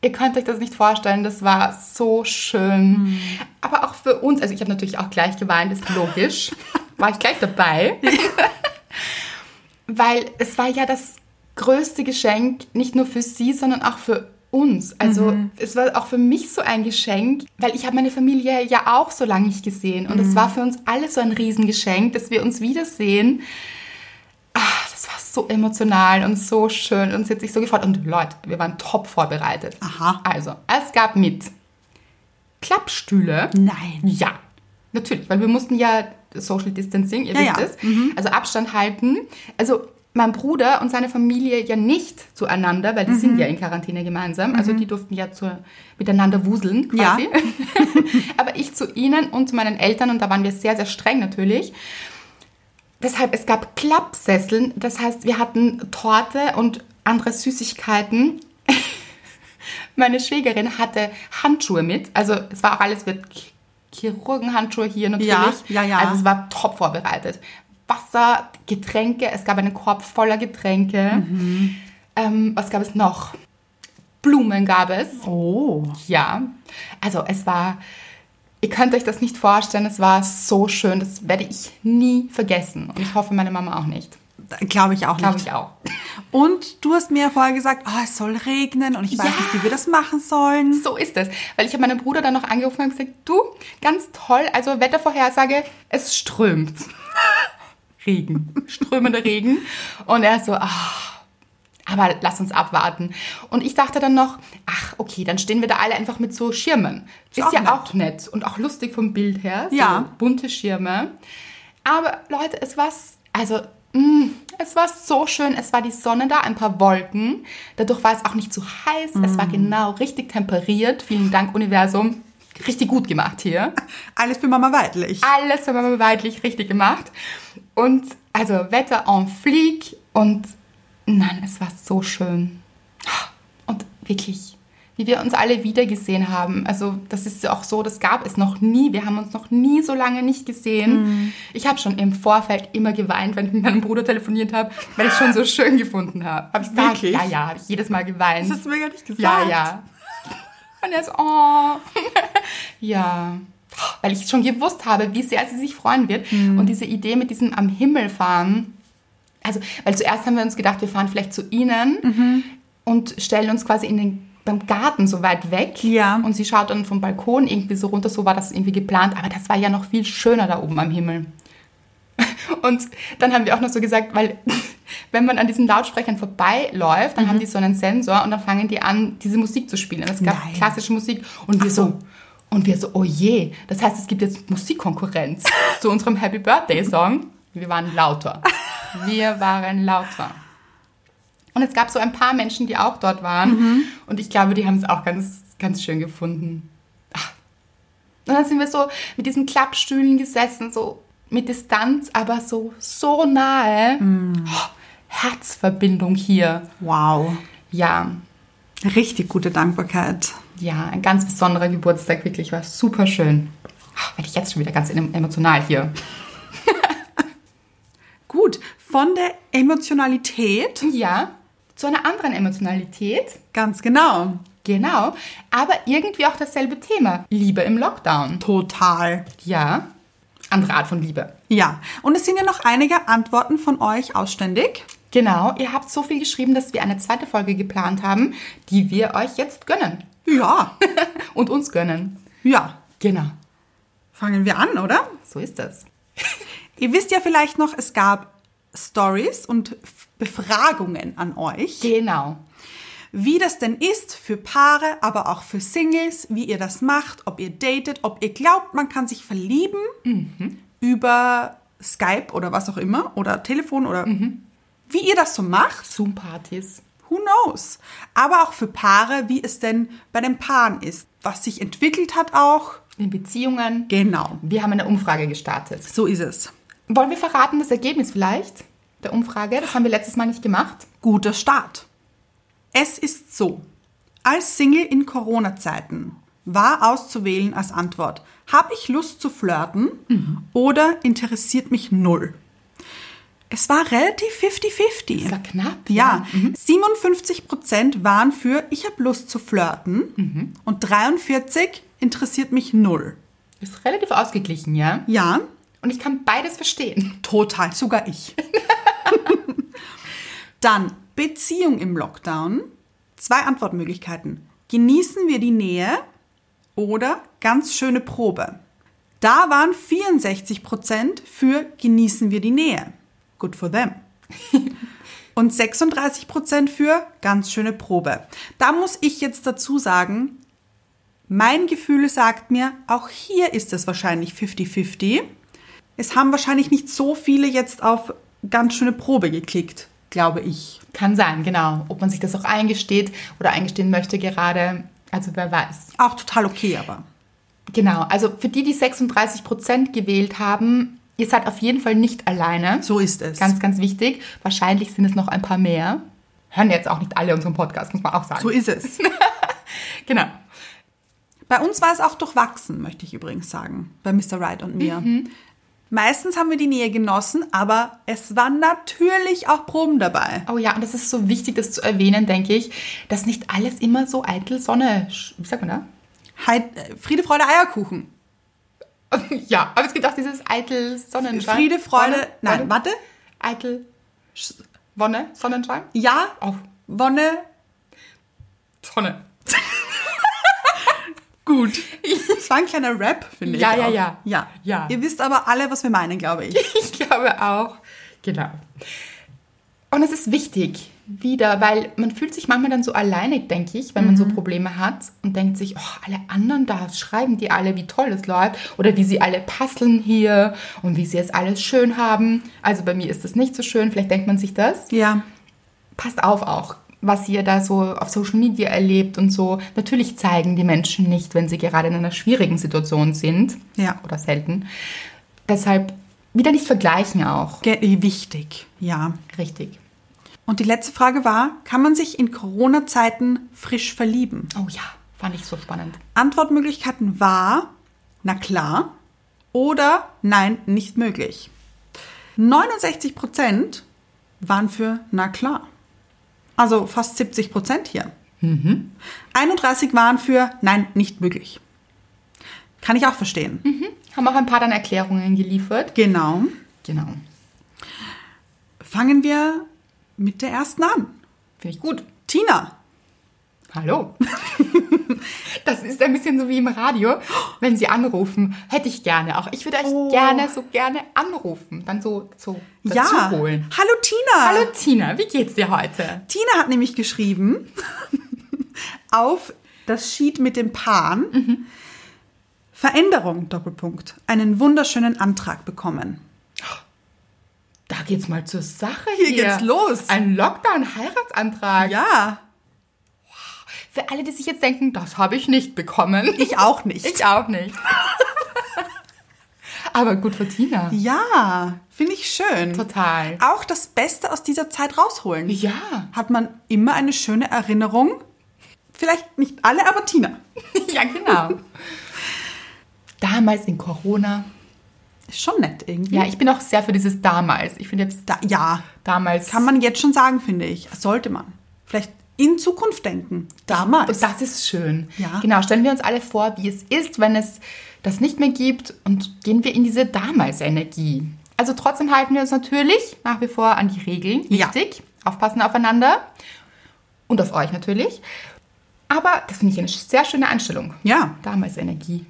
Speaker 2: ihr könnt euch das nicht vorstellen, das war so schön. Aber auch für uns, also ich habe natürlich auch gleich geweint, ist logisch. War ich gleich dabei. Weil es war ja das größte Geschenk, nicht nur für sie, sondern auch für uns. Also es war auch für mich so ein Geschenk, weil ich habe meine Familie ja auch so lange nicht gesehen. Und es war für uns alle so ein Riesengeschenk, dass wir uns wiedersehen. Ah, das war so emotional und so schön und sie hat sich so gefreut. Und Leute, wir waren top vorbereitet.
Speaker 1: Aha.
Speaker 2: Also, es gab mit Klappstühle.
Speaker 1: Nein.
Speaker 2: Ja, natürlich, weil wir mussten ja Social Distancing, ihr
Speaker 1: Ja,
Speaker 2: wisst
Speaker 1: ja.
Speaker 2: es, also Abstand halten. Also mein Bruder und seine Familie ja nicht zueinander, weil die
Speaker 1: Mhm.
Speaker 2: sind ja in Quarantäne gemeinsam. Also die durften ja zur, miteinander wuseln quasi. Aber ich zu ihnen und zu meinen Eltern und da waren wir sehr, sehr streng natürlich. Deshalb, es gab Klappsesseln, das heißt, wir hatten Torte und andere Süßigkeiten. Meine Schwägerin hatte Handschuhe mit, also es war auch alles mit Chirurgenhandschuhe hier natürlich.
Speaker 1: Ja, ja, ja.
Speaker 2: Also es war top vorbereitet. Wasser, Getränke, es gab einen Korb voller Getränke.
Speaker 1: Mhm.
Speaker 2: Ähm, was gab es noch? Blumen gab es.
Speaker 1: Oh.
Speaker 2: Ja, also es war, ihr könnt euch das nicht vorstellen, es war so schön, das werde ich nie vergessen. Und ich hoffe, meine Mama auch nicht.
Speaker 1: Glaube ich auch
Speaker 2: Glaube
Speaker 1: nicht.
Speaker 2: ich auch.
Speaker 1: Und du hast mir vorher gesagt, oh, es soll regnen und ich weiß
Speaker 2: Ja.
Speaker 1: nicht, wie wir das machen sollen.
Speaker 2: So ist es. Weil ich habe meinen Bruder dann noch angerufen und gesagt, du, ganz toll, also Wettervorhersage, es strömt. Regen, strömender Regen. Und er so, ach, aber lass uns abwarten. Und ich dachte dann noch, ach, okay, dann stehen wir da alle einfach mit so Schirmen. Ist,
Speaker 1: auch
Speaker 2: ja
Speaker 1: nett.
Speaker 2: auch nett und auch lustig vom Bild her. So
Speaker 1: Ja.
Speaker 2: bunte Schirme. Aber Leute, es war, also Es war so schön, es war die Sonne da, ein paar Wolken. Dadurch war es auch nicht zu heiß, es war genau richtig temperiert. Vielen Dank, Universum. Richtig gut gemacht hier.
Speaker 1: Alles für Mama Weidlich.
Speaker 2: Alles für Mama Weidlich richtig gemacht. Und also Wetter en flieg und nein, es war so schön. Und wirklich, wie wir uns alle wiedergesehen haben. Also das ist ja auch so, das gab es noch nie. Wir haben uns noch nie so lange nicht gesehen. Ich habe schon im Vorfeld immer geweint, wenn ich mit meinem Bruder telefoniert habe, weil ich es schon so schön gefunden habe. Hab ich?
Speaker 1: Wirklich?
Speaker 2: Ja, ja, habe ich jedes Mal geweint.
Speaker 1: Das hast du mir gar nicht gesagt.
Speaker 2: Ja, ja. Und er so, oh. ja. Weil ich schon gewusst habe, wie sehr sie sich freuen wird. Und diese Idee mit diesem am Himmel fahren. Also, weil zuerst haben wir uns gedacht, wir fahren vielleicht zu ihnen und stellen uns quasi in den, beim Garten so weit weg.
Speaker 1: Ja.
Speaker 2: Und sie schaut dann vom Balkon irgendwie so runter. So war das irgendwie geplant. Aber das war ja noch viel schöner da oben am Himmel. Und dann haben wir auch noch so gesagt, weil wenn man an diesen Lautsprechern vorbeiläuft, dann haben die so einen Sensor und dann fangen die an, diese Musik zu spielen. Und es gab
Speaker 1: Nein.
Speaker 2: klassische Musik und wir
Speaker 1: so.
Speaker 2: so. Und wir so, oh je, das heißt, es gibt jetzt Musikkonkurrenz zu unserem Happy Birthday Song. Wir waren lauter. Wir waren lauter. Und es gab so ein paar Menschen, die auch dort waren. Und ich glaube, die haben es auch ganz, ganz schön gefunden. Ach. Und dann sind wir so mit diesen Klappstühlen gesessen, so mit Distanz, aber so, so nahe. Oh, Herzverbindung hier.
Speaker 1: Wow.
Speaker 2: Ja,
Speaker 1: Richtig gute Dankbarkeit.
Speaker 2: ja, ein ganz besonderer Geburtstag, wirklich, war super schön. Ach, werde ich jetzt schon wieder ganz em- emotional hier.
Speaker 1: Gut, von der Emotionalität,
Speaker 2: Ja, zu einer anderen Emotionalität.
Speaker 1: ganz genau.
Speaker 2: Genau, aber irgendwie auch dasselbe Thema. Liebe im Lockdown.
Speaker 1: Total.
Speaker 2: Ja, andere Art von Liebe.
Speaker 1: Ja, und es sind ja noch einige Antworten von euch ausständig.
Speaker 2: Genau, ihr habt so viel geschrieben, dass wir eine zweite Folge geplant haben, die wir euch jetzt gönnen.
Speaker 1: Ja,
Speaker 2: Und uns gönnen.
Speaker 1: ja.
Speaker 2: Genau,
Speaker 1: Fangen wir an, oder?
Speaker 2: so ist das.
Speaker 1: Ihr wisst ja vielleicht noch, es gab Stories und Befragungen an euch,
Speaker 2: Genau.
Speaker 1: wie das denn ist für Paare, aber auch für Singles, wie ihr das macht, ob ihr datet, ob ihr glaubt, man kann sich verlieben über Skype oder was auch immer oder Telefon oder wie ihr das so macht.
Speaker 2: Zoom-Partys.
Speaker 1: Who knows? Aber auch für Paare, wie es denn bei den Paaren ist, was sich entwickelt hat auch.
Speaker 2: In Beziehungen.
Speaker 1: Genau,
Speaker 2: Wir haben eine Umfrage gestartet.
Speaker 1: so ist es.
Speaker 2: Wollen wir verraten das Ergebnis vielleicht der Umfrage? Das haben wir letztes Mal nicht gemacht.
Speaker 1: Guter Start. Es ist so, als Single in Corona-Zeiten war auszuwählen als Antwort, habe ich Lust zu flirten oder interessiert mich null? Es war relativ 50-50.
Speaker 2: Das war knapp.
Speaker 1: Ja, 57% waren für ich habe Lust zu flirten und 43 interessiert mich null.
Speaker 2: Ist relativ ausgeglichen, ja?
Speaker 1: Ja,
Speaker 2: Und ich kann beides verstehen.
Speaker 1: total, sogar ich. Dann Beziehung im Lockdown. Zwei Antwortmöglichkeiten. Genießen wir die Nähe oder ganz schöne Probe. Da waren 64% für genießen wir die Nähe. Good for them. Und 36% für ganz schöne Probe. Da muss ich jetzt dazu sagen, mein Gefühl sagt mir, auch hier ist es wahrscheinlich 50-50. Es haben wahrscheinlich nicht so viele jetzt auf ganz schöne Probe geklickt, glaube ich.
Speaker 2: Kann sein, genau. Ob man sich das auch eingesteht oder eingestehen möchte gerade. Also wer weiß.
Speaker 1: Auch total okay, aber.
Speaker 2: Genau, also für die, die 36 Prozent gewählt haben, ihr seid auf jeden Fall nicht alleine.
Speaker 1: So ist es.
Speaker 2: Ganz, ganz wichtig. Wahrscheinlich sind es noch ein paar mehr. Hören jetzt auch nicht alle unseren Podcast, muss man auch sagen.
Speaker 1: so ist es.
Speaker 2: genau.
Speaker 1: Bei uns war es auch durchwachsen, möchte ich übrigens sagen, bei Mr. Right und mir. Meistens haben wir die Nähe genossen, aber es waren natürlich auch Proben dabei.
Speaker 2: Oh ja, und das ist so wichtig, das zu erwähnen, denke ich, dass nicht alles immer so eitel Sonne, sch- wie sagt man da?
Speaker 1: Heid, äh, Friede, Freude, Eierkuchen.
Speaker 2: Ja, aber es gibt auch dieses eitel Sonnenschein.
Speaker 1: Friede, Freude,
Speaker 2: Wonne,
Speaker 1: nein,
Speaker 2: Wonne,
Speaker 1: warte.
Speaker 2: Eitel Wonne, Sonnenschein?
Speaker 1: Ja,
Speaker 2: Auf
Speaker 1: Wonne,
Speaker 2: Sonne.
Speaker 1: Gut. Das war ein kleiner Rap, finde ich.
Speaker 2: Ja, ja, ja.
Speaker 1: ja.
Speaker 2: Ja.
Speaker 1: Ihr wisst aber alle, was wir meinen, glaube ich.
Speaker 2: Ich glaube auch. Genau. Und es ist wichtig, wieder, weil man fühlt sich manchmal dann so alleinig, denke ich, wenn man so Probleme hat und denkt sich, oh, alle anderen da schreiben die alle, wie toll es läuft oder wie sie alle passeln hier und wie sie es alles schön haben. Also bei mir ist das nicht so schön, vielleicht denkt man sich das.
Speaker 1: Ja.
Speaker 2: Passt auf auch, was ihr da so auf Social Media erlebt und so. Natürlich zeigen die Menschen nicht, wenn sie gerade in einer schwierigen Situation sind.
Speaker 1: Ja.
Speaker 2: Oder selten. Deshalb wieder nicht vergleichen auch.
Speaker 1: Ge- Wichtig, ja.
Speaker 2: Richtig.
Speaker 1: Und die letzte Frage war, kann man sich in Corona-Zeiten frisch verlieben?
Speaker 2: Oh ja, fand ich so spannend.
Speaker 1: Antwortmöglichkeiten war, na klar, oder nein, nicht möglich. 69 Prozent waren für na klar. Also fast 70 Prozent hier. 31 waren für nein, nicht möglich. Kann ich auch verstehen.
Speaker 2: Haben auch ein paar dann Erklärungen geliefert.
Speaker 1: Genau.
Speaker 2: Genau.
Speaker 1: Fangen wir mit der ersten an.
Speaker 2: Finde ich gut.
Speaker 1: Tina.
Speaker 2: Hallo. Das ist ein bisschen so wie im Radio, wenn Sie anrufen. Hätte ich gerne auch. Ich würde euch
Speaker 1: Oh.
Speaker 2: gerne so gerne anrufen. Dann so, so dazu
Speaker 1: Ja.
Speaker 2: holen.
Speaker 1: Hallo Tina.
Speaker 2: Hallo Tina, wie geht's dir heute?
Speaker 1: Tina hat nämlich geschrieben auf das Sheet mit dem Pan Veränderung Doppelpunkt einen wunderschönen Antrag bekommen.
Speaker 2: Da geht's mal zur Sache
Speaker 1: Hier
Speaker 2: hier.
Speaker 1: geht's los.
Speaker 2: Ein Lockdown-Heiratsantrag.
Speaker 1: Ja,
Speaker 2: Für alle, die sich jetzt denken, das habe ich nicht bekommen.
Speaker 1: ich auch nicht.
Speaker 2: Ich auch nicht. Aber gut für Tina.
Speaker 1: ja, finde ich schön.
Speaker 2: Total.
Speaker 1: Auch das Beste aus dieser Zeit rausholen.
Speaker 2: Ja.
Speaker 1: Hat man immer eine schöne Erinnerung. Vielleicht nicht alle, aber Tina.
Speaker 2: Ja, genau. Damals in Corona.
Speaker 1: Ist schon nett irgendwie.
Speaker 2: Ja, ich bin auch sehr für dieses damals. Ich finde jetzt
Speaker 1: da, ja,
Speaker 2: damals.
Speaker 1: kann man jetzt schon sagen, finde ich. Sollte man. Vielleicht in Zukunft denken. Damals.
Speaker 2: Das ist schön.
Speaker 1: Ja.
Speaker 2: Genau, stellen wir uns alle vor, wie es ist, wenn es das nicht mehr gibt und gehen wir in diese damals-Energie. Also trotzdem halten wir uns natürlich nach wie vor an die Regeln.
Speaker 1: Ja.
Speaker 2: Wichtig. Aufpassen aufeinander. Und auf euch natürlich. Aber das finde ich eine sehr schöne Einstellung.
Speaker 1: ja.
Speaker 2: Damals-Energie.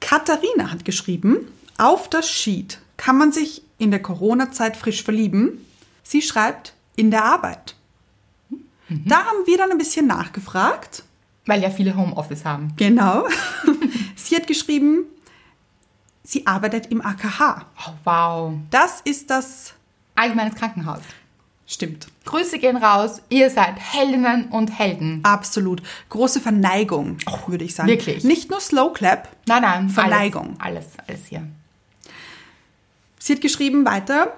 Speaker 1: Katharina hat geschrieben, auf das Sheet kann man sich in der Corona-Zeit frisch verlieben. Sie schreibt, in der Arbeit. Da haben wir dann ein bisschen nachgefragt.
Speaker 2: Weil ja viele Homeoffice haben.
Speaker 1: Genau. sie hat geschrieben, sie arbeitet im AKH.
Speaker 2: Oh, wow.
Speaker 1: Das ist das.
Speaker 2: Allgemeines Krankenhaus.
Speaker 1: Stimmt.
Speaker 2: Grüße gehen raus. Ihr seid Heldinnen und Helden.
Speaker 1: Absolut. Große Verneigung, würde ich sagen.
Speaker 2: wirklich?
Speaker 1: Nicht nur Slow Clap.
Speaker 2: Nein, nein.
Speaker 1: Verneigung.
Speaker 2: Alles, alles, alles hier.
Speaker 1: Sie hat geschrieben weiter,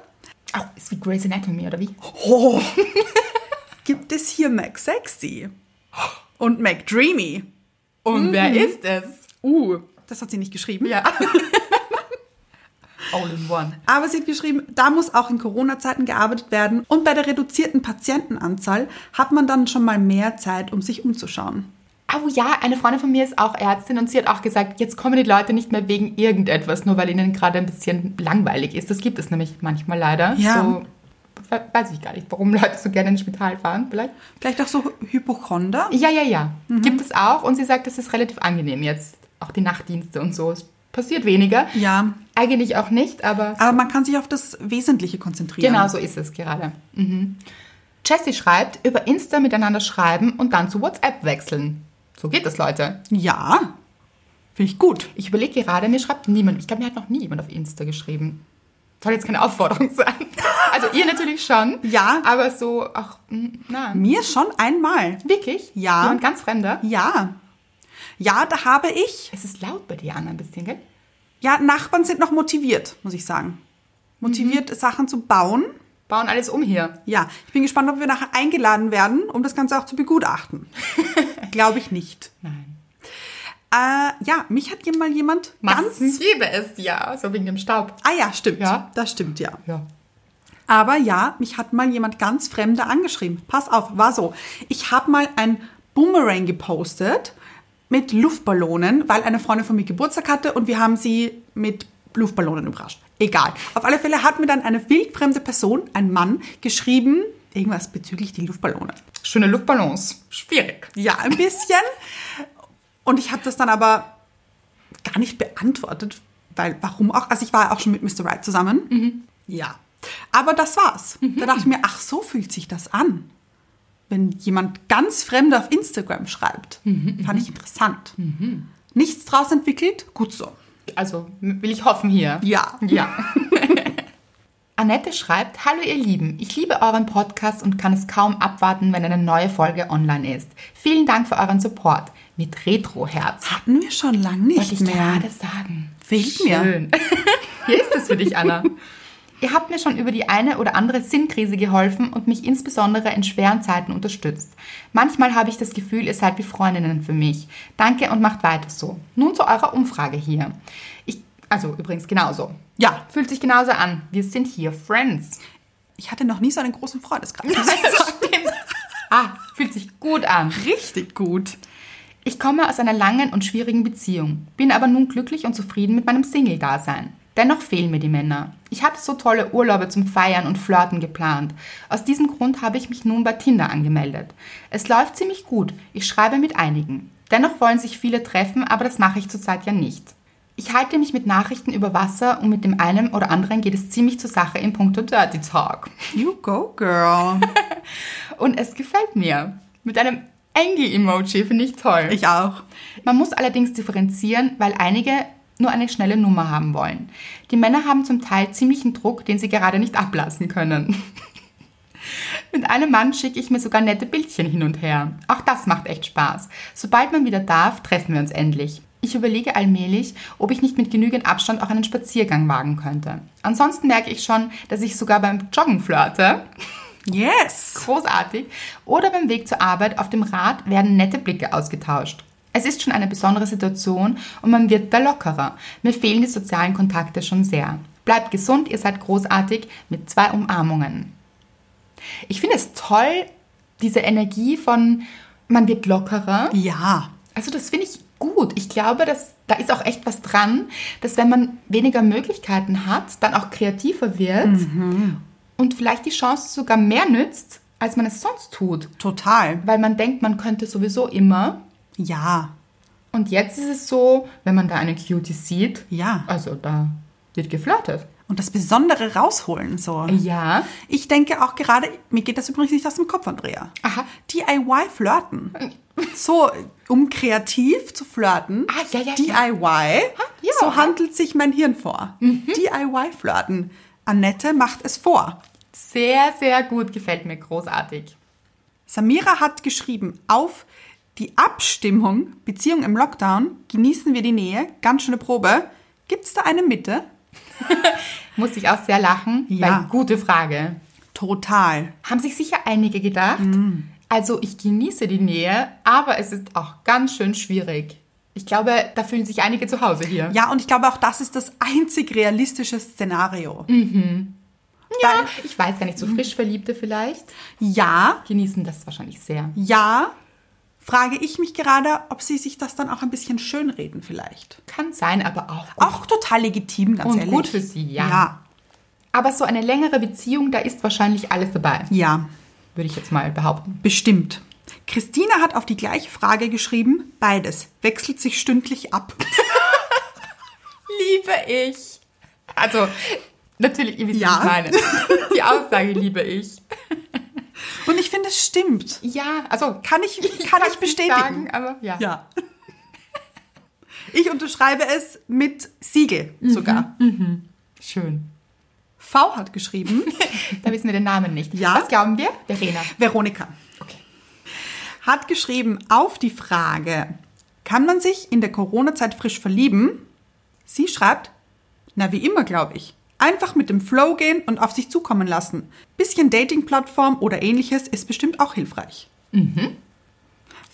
Speaker 2: Oh, ist wie Grey's Anatomy, oder wie?
Speaker 1: Oh, gibt es hier Mac Sexy und Mac Dreamy.
Speaker 2: Und wer ist es?
Speaker 1: Uh, das hat sie nicht geschrieben.
Speaker 2: Ja. All in one.
Speaker 1: Aber sie hat geschrieben, da muss auch in Corona-Zeiten gearbeitet werden und bei der reduzierten Patientenanzahl hat man dann schon mal mehr Zeit, um sich umzuschauen.
Speaker 2: Oh ja, eine Freundin von mir ist auch Ärztin und sie hat auch gesagt, jetzt kommen die Leute nicht mehr wegen irgendetwas, nur weil ihnen gerade ein bisschen langweilig ist. Das gibt es nämlich manchmal leider.
Speaker 1: Ja.
Speaker 2: So, weiß ich gar nicht, warum Leute so gerne ins Spital fahren, vielleicht.
Speaker 1: Vielleicht auch so Hypochonder?
Speaker 2: Ja, ja, ja. Gibt es auch und sie sagt, das ist relativ angenehm jetzt. Auch die Nachtdienste und so. Es passiert weniger.
Speaker 1: Ja,
Speaker 2: Eigentlich auch nicht, aber
Speaker 1: aber man kann sich auf das Wesentliche konzentrieren.
Speaker 2: Genau so ist es gerade. Mhm. Jessie schreibt, über Insta miteinander schreiben und dann zu WhatsApp wechseln. So geht das, Leute.
Speaker 1: Ja, finde ich gut.
Speaker 2: Ich überlege gerade, mir schreibt niemand. Ich glaube, mir hat noch nie jemand auf Insta geschrieben. Soll jetzt keine Aufforderung sein. Also ihr natürlich schon.
Speaker 1: Ja.
Speaker 2: Aber so, ach, mm, na.
Speaker 1: Mir schon einmal.
Speaker 2: Wirklich?
Speaker 1: Ja.
Speaker 2: Jemand ganz Fremder?
Speaker 1: Ja. Ja, da habe ich.
Speaker 2: Es ist laut bei dir, Anna, ein bisschen, gell?
Speaker 1: Ja, Nachbarn sind noch motiviert, muss ich sagen. Motiviert, Sachen zu bauen.
Speaker 2: Bauen alles um hier.
Speaker 1: Ja, ich bin gespannt, ob wir nachher eingeladen werden, um das Ganze auch zu begutachten. Glaube ich nicht.
Speaker 2: Nein.
Speaker 1: Äh, ja, mich hat hier mal jemand ganz.
Speaker 2: Ganz gäbe es ja, so wegen dem Staub.
Speaker 1: Ah ja, stimmt.
Speaker 2: Ja.
Speaker 1: Das stimmt, ja.
Speaker 2: Ja.
Speaker 1: Aber ja, mich hat mal jemand ganz Fremder angeschrieben. Pass auf, war so. Ich habe mal ein Boomerang gepostet mit Luftballonen, weil eine Freundin von mir Geburtstag hatte und wir haben sie mit Luftballonen überrascht. Egal. Auf alle Fälle hat mir dann eine wildfremde Person, ein Mann, geschrieben, irgendwas bezüglich die Luftballone.
Speaker 2: Schöne Luftballons. Schwierig.
Speaker 1: Ja, ein bisschen. Und ich habe das dann aber gar nicht beantwortet, weil warum auch? Also ich war auch schon mit Mr. Right zusammen. Ja. Aber das war's. Da dachte ich mir, ach, so fühlt sich das an. wenn jemand ganz Fremde auf Instagram schreibt. Fand ich interessant. Nichts draus entwickelt? Gut so.
Speaker 2: Also will ich hoffen hier.
Speaker 1: Ja.
Speaker 2: Ja. Annette schreibt, Hallo ihr Lieben, ich liebe euren Podcast und kann es kaum abwarten, wenn eine neue Folge online ist. Vielen Dank für euren Support. Mit Retro-Herz.
Speaker 1: Hatten wir schon lang nicht
Speaker 2: Wollte ich
Speaker 1: mehr.
Speaker 2: gerade sagen.
Speaker 1: Fehlt mir.
Speaker 2: Schön. Hier ist es für dich, Anna. Ihr habt mir schon über die eine oder andere Sinnkrise geholfen und mich insbesondere in schweren Zeiten unterstützt. Manchmal habe ich das Gefühl, ihr seid wie Freundinnen für mich. Danke und macht weiter so. Nun zu eurer Umfrage hier. Ich, also übrigens genauso.
Speaker 1: Ja.
Speaker 2: Fühlt sich genauso an. Wir sind hier Friends.
Speaker 1: Ich hatte noch nie so einen großen Freundeskreis.
Speaker 2: Stimmt. Ah, fühlt sich gut an.
Speaker 1: Richtig gut.
Speaker 2: Ich komme aus einer langen und schwierigen Beziehung, bin aber nun glücklich und zufrieden mit meinem Single-Dasein. Dennoch fehlen mir die Männer. Ich hatte so tolle Urlaube zum Feiern und Flirten geplant. Aus diesem Grund habe ich mich nun bei Tinder angemeldet. Es läuft ziemlich gut. Ich schreibe mit einigen. Dennoch wollen sich viele treffen, aber das mache ich zurzeit ja nicht. Ich halte mich mit Nachrichten über Wasser und mit dem einen oder anderen geht es ziemlich zur Sache in puncto Dirty Talk.
Speaker 1: You go, girl.
Speaker 2: Und es gefällt mir. Mit einem Engel-Emoji finde ich toll.
Speaker 1: Ich auch.
Speaker 2: Man muss allerdings differenzieren, weil einige nur eine schnelle Nummer haben wollen. Die Männer haben zum Teil ziemlichen Druck, den sie gerade nicht ablassen können. Mit einem Mann schicke ich mir sogar nette Bildchen hin und her. Auch das macht echt Spaß. Sobald man wieder darf, treffen wir uns endlich. Ich überlege allmählich, ob ich nicht mit genügend Abstand auch einen Spaziergang wagen könnte. Ansonsten merke ich schon, dass ich sogar beim Joggen flirte.
Speaker 1: Yes.
Speaker 2: Großartig. Oder beim Weg zur Arbeit auf dem Rad werden nette Blicke ausgetauscht. Es ist schon eine besondere Situation und man wird da lockerer. Mir fehlen die sozialen Kontakte schon sehr. Bleibt gesund, ihr seid großartig mit zwei Umarmungen. Ich finde es toll, diese Energie von man wird lockerer.
Speaker 1: Ja.
Speaker 2: Also das finde ich gut. Ich glaube, dass da ist auch echt was dran, dass wenn man weniger Möglichkeiten hat, dann auch kreativer wird und vielleicht die Chance sogar mehr nützt, als man es sonst tut.
Speaker 1: Total.
Speaker 2: Weil man denkt, man könnte sowieso immer.
Speaker 1: Ja.
Speaker 2: Und jetzt ist es so, wenn man da eine Cutie sieht,
Speaker 1: Ja.
Speaker 2: also da wird geflirtet.
Speaker 1: Und das Besondere rausholen, so.
Speaker 2: Ja.
Speaker 1: Ich denke auch gerade, mir geht das übrigens nicht aus dem Kopf, Andrea.
Speaker 2: Aha.
Speaker 1: DIY flirten. So, um kreativ zu flirten.
Speaker 2: Ah, ja, ja,
Speaker 1: DIY.
Speaker 2: ja.
Speaker 1: So handelt sich mein Hirn vor. DIY flirten. Annette macht es vor.
Speaker 2: Sehr, sehr gut. Gefällt mir großartig.
Speaker 1: Samira hat geschrieben, auf die Abstimmung, Beziehung im Lockdown, genießen wir die Nähe, ganz schöne Probe. Gibt es da eine Mitte?
Speaker 2: Muss ich auch sehr lachen.
Speaker 1: Ja.
Speaker 2: Weil, gute Frage.
Speaker 1: Total.
Speaker 2: Haben sich sicher einige gedacht. Also ich genieße die Nähe, aber es ist auch ganz schön schwierig. Ich glaube, da fühlen sich einige zu Hause hier.
Speaker 1: Ja, und ich glaube auch, das ist das einzig realistische Szenario.
Speaker 2: Ja, ich weiß gar nicht, so frisch Verliebte vielleicht
Speaker 1: Ja,
Speaker 2: genießen das wahrscheinlich sehr.
Speaker 1: ja, frage ich mich gerade, ob sie sich das dann auch ein bisschen schönreden vielleicht.
Speaker 2: Kann sein, aber auch gut.
Speaker 1: Auch total legitim, ganz
Speaker 2: Und
Speaker 1: ehrlich.
Speaker 2: gut für sie, ja.
Speaker 1: Ja,
Speaker 2: Aber so eine längere Beziehung, da ist wahrscheinlich alles dabei,
Speaker 1: ja,
Speaker 2: würde ich jetzt mal behaupten.
Speaker 1: bestimmt. Christina hat auf die gleiche Frage geschrieben, beides wechselt sich stündlich ab.
Speaker 2: Liebe ich. Also, natürlich, ihr wisst,
Speaker 1: Ja.
Speaker 2: was ich meine. Die Aussage liebe ich.
Speaker 1: Und ich finde, es stimmt.
Speaker 2: Ja, also
Speaker 1: Kann ich, kann ich bestätigen.
Speaker 2: Sagen, aber ja.
Speaker 1: Ja. Ich unterschreibe es mit Siegel sogar.
Speaker 2: Schön.
Speaker 1: V hat geschrieben,
Speaker 2: Da wissen wir den Namen nicht.
Speaker 1: Ja.
Speaker 2: Was glauben wir? Verena.
Speaker 1: Veronika. Hat geschrieben, auf die Frage, kann man sich in der Corona-Zeit frisch verlieben? Sie schreibt, na wie immer, glaube ich. Einfach mit dem Flow gehen und auf sich zukommen lassen. Bisschen Dating-Plattform oder ähnliches ist bestimmt auch hilfreich.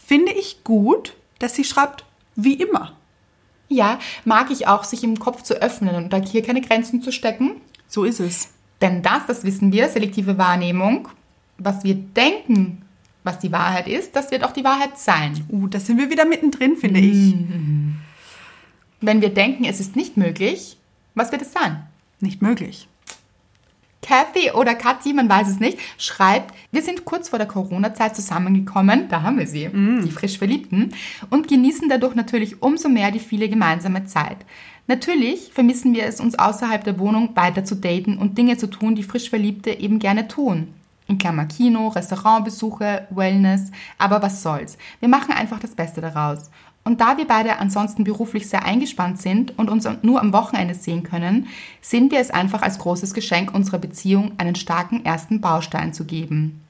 Speaker 1: Finde ich gut, dass sie schreibt, wie immer.
Speaker 2: Ja, mag ich auch, sich im Kopf zu öffnen und da hier keine Grenzen zu stecken.
Speaker 1: So ist es.
Speaker 2: Denn das, das wissen wir, selektive Wahrnehmung, was wir denken, was die Wahrheit ist, das wird auch die Wahrheit sein.
Speaker 1: Uh, da sind wir wieder mittendrin, finde ich.
Speaker 2: Wenn wir denken, es ist nicht möglich, was wird es sein?
Speaker 1: Nicht möglich.
Speaker 2: Kathy oder Kathi, man weiß es nicht, schreibt, wir sind kurz vor der Corona-Zeit zusammengekommen, da haben wir sie, die frisch Verliebten, und genießen dadurch natürlich umso mehr die viele gemeinsame Zeit. Natürlich vermissen wir es, uns außerhalb der Wohnung weiter zu daten und Dinge zu tun, die frisch Verliebte eben gerne tun. In Klammer Kino, Restaurantbesuche, Wellness, aber was soll's. Wir machen einfach das Beste daraus. Und da wir beide ansonsten beruflich sehr eingespannt sind und uns nur am Wochenende sehen können, sehen wir es einfach als großes Geschenk unserer Beziehung, einen starken ersten Baustein zu geben.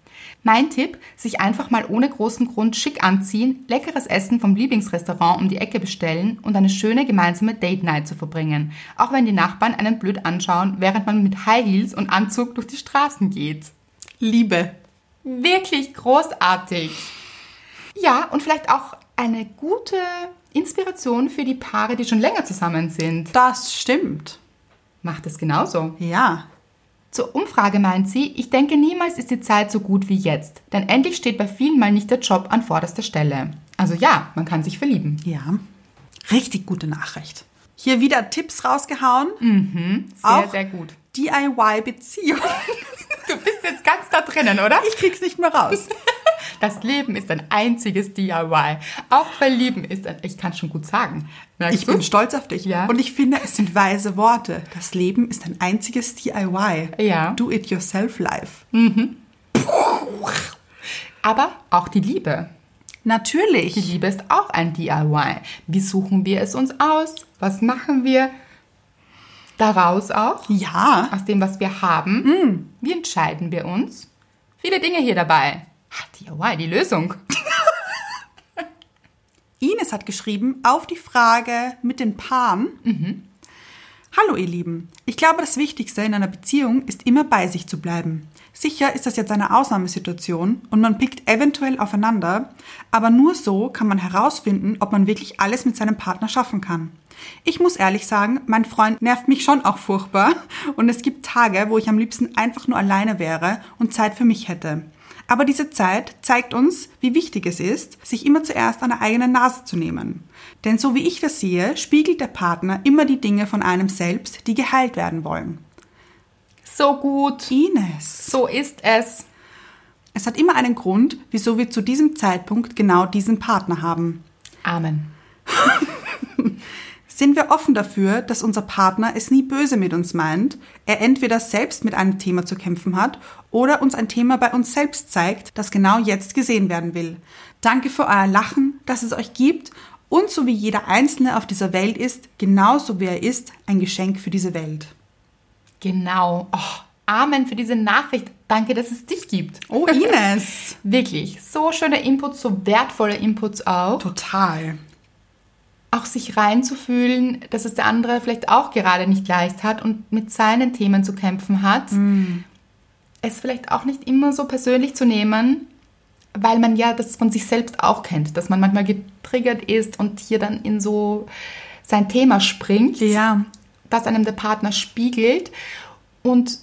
Speaker 2: Mein Tipp, sich einfach mal ohne großen Grund schick anziehen, leckeres Essen vom Lieblingsrestaurant um die Ecke bestellen und eine schöne gemeinsame Date Night zu verbringen. Auch wenn die Nachbarn einen blöd anschauen, während man mit High Heels und Anzug durch die Straßen geht.
Speaker 1: Liebe.
Speaker 2: Wirklich großartig. Ja, und vielleicht auch eine gute Inspiration für die Paare, die schon länger zusammen sind.
Speaker 1: Das stimmt.
Speaker 2: Macht es genauso.
Speaker 1: Ja.
Speaker 2: Zur Umfrage meint sie, ich denke, niemals ist die Zeit so gut wie jetzt, denn endlich steht bei vielen mal nicht der Job an vorderster Stelle. Also ja, man kann sich verlieben.
Speaker 1: Ja. Richtig gute Nachricht. Hier wieder Tipps rausgehauen.
Speaker 2: Sehr,
Speaker 1: Auch
Speaker 2: sehr gut.
Speaker 1: DIY-Beziehung.
Speaker 2: Du bist jetzt ganz da drinnen, oder?
Speaker 1: Ich krieg's nicht mehr raus.
Speaker 2: Das Leben ist ein einziges DIY. Auch verlieben ist ein, ich kann schon gut sagen. Merkst
Speaker 1: Ich bin
Speaker 2: du's?
Speaker 1: stolz auf dich.
Speaker 2: Ja.
Speaker 1: Und ich finde, es sind weise Worte. Das Leben ist ein einziges DIY.
Speaker 2: Ja.
Speaker 1: Do it yourself life.
Speaker 2: Aber auch die Liebe. Die
Speaker 1: Natürlich.
Speaker 2: Liebe ist auch ein DIY. Wie suchen wir es uns aus? Was machen wir daraus auch?
Speaker 1: Ja.
Speaker 2: Aus dem, was wir haben? Wie entscheiden wir uns? Viele Dinge hier dabei. Ah, DIY, die Lösung.
Speaker 1: Ines hat geschrieben auf die Frage mit den Paaren. Hallo ihr Lieben, ich glaube das Wichtigste in einer Beziehung ist immer bei sich zu bleiben. Sicher ist das jetzt eine Ausnahmesituation und man pickt eventuell aufeinander, aber nur so kann man herausfinden, ob man wirklich alles mit seinem Partner schaffen kann. Ich muss ehrlich sagen, mein Freund nervt mich schon auch furchtbar und es gibt Tage, wo ich am liebsten einfach nur alleine wäre und Zeit für mich hätte. Aber diese Zeit zeigt uns, wie wichtig es ist, sich immer zuerst an der eigenen Nase zu nehmen. Denn so wie ich das sehe, spiegelt der Partner immer die Dinge von einem selbst, die geheilt werden wollen.
Speaker 2: So gut.
Speaker 1: Ines.
Speaker 2: So ist es.
Speaker 1: Es hat immer einen Grund, wieso wir zu diesem Zeitpunkt genau diesen Partner haben.
Speaker 2: Amen.
Speaker 1: Sind wir offen dafür, dass unser Partner es nie böse mit uns meint, er entweder selbst mit einem Thema zu kämpfen hat oder uns ein Thema bei uns selbst zeigt, das genau jetzt gesehen werden will. Danke für euer Lachen, dass es euch gibt und so wie jeder Einzelne auf dieser Welt ist, genauso wie er ist, ein Geschenk für diese Welt.
Speaker 2: Genau. Oh, Amen für diese Nachricht. Danke, dass es dich gibt.
Speaker 1: Oh, Ines!
Speaker 2: Wirklich. So schöne Inputs, so wertvolle Inputs auch.
Speaker 1: Total.
Speaker 2: Auch sich reinzufühlen, dass es der andere vielleicht auch gerade nicht leicht hat und mit seinen Themen zu kämpfen hat. Es vielleicht auch nicht immer so persönlich zu nehmen, weil man ja das von sich selbst auch kennt, dass man manchmal getriggert ist und hier dann in so sein Thema springt.
Speaker 1: Ja.
Speaker 2: das einem der Partner spiegelt und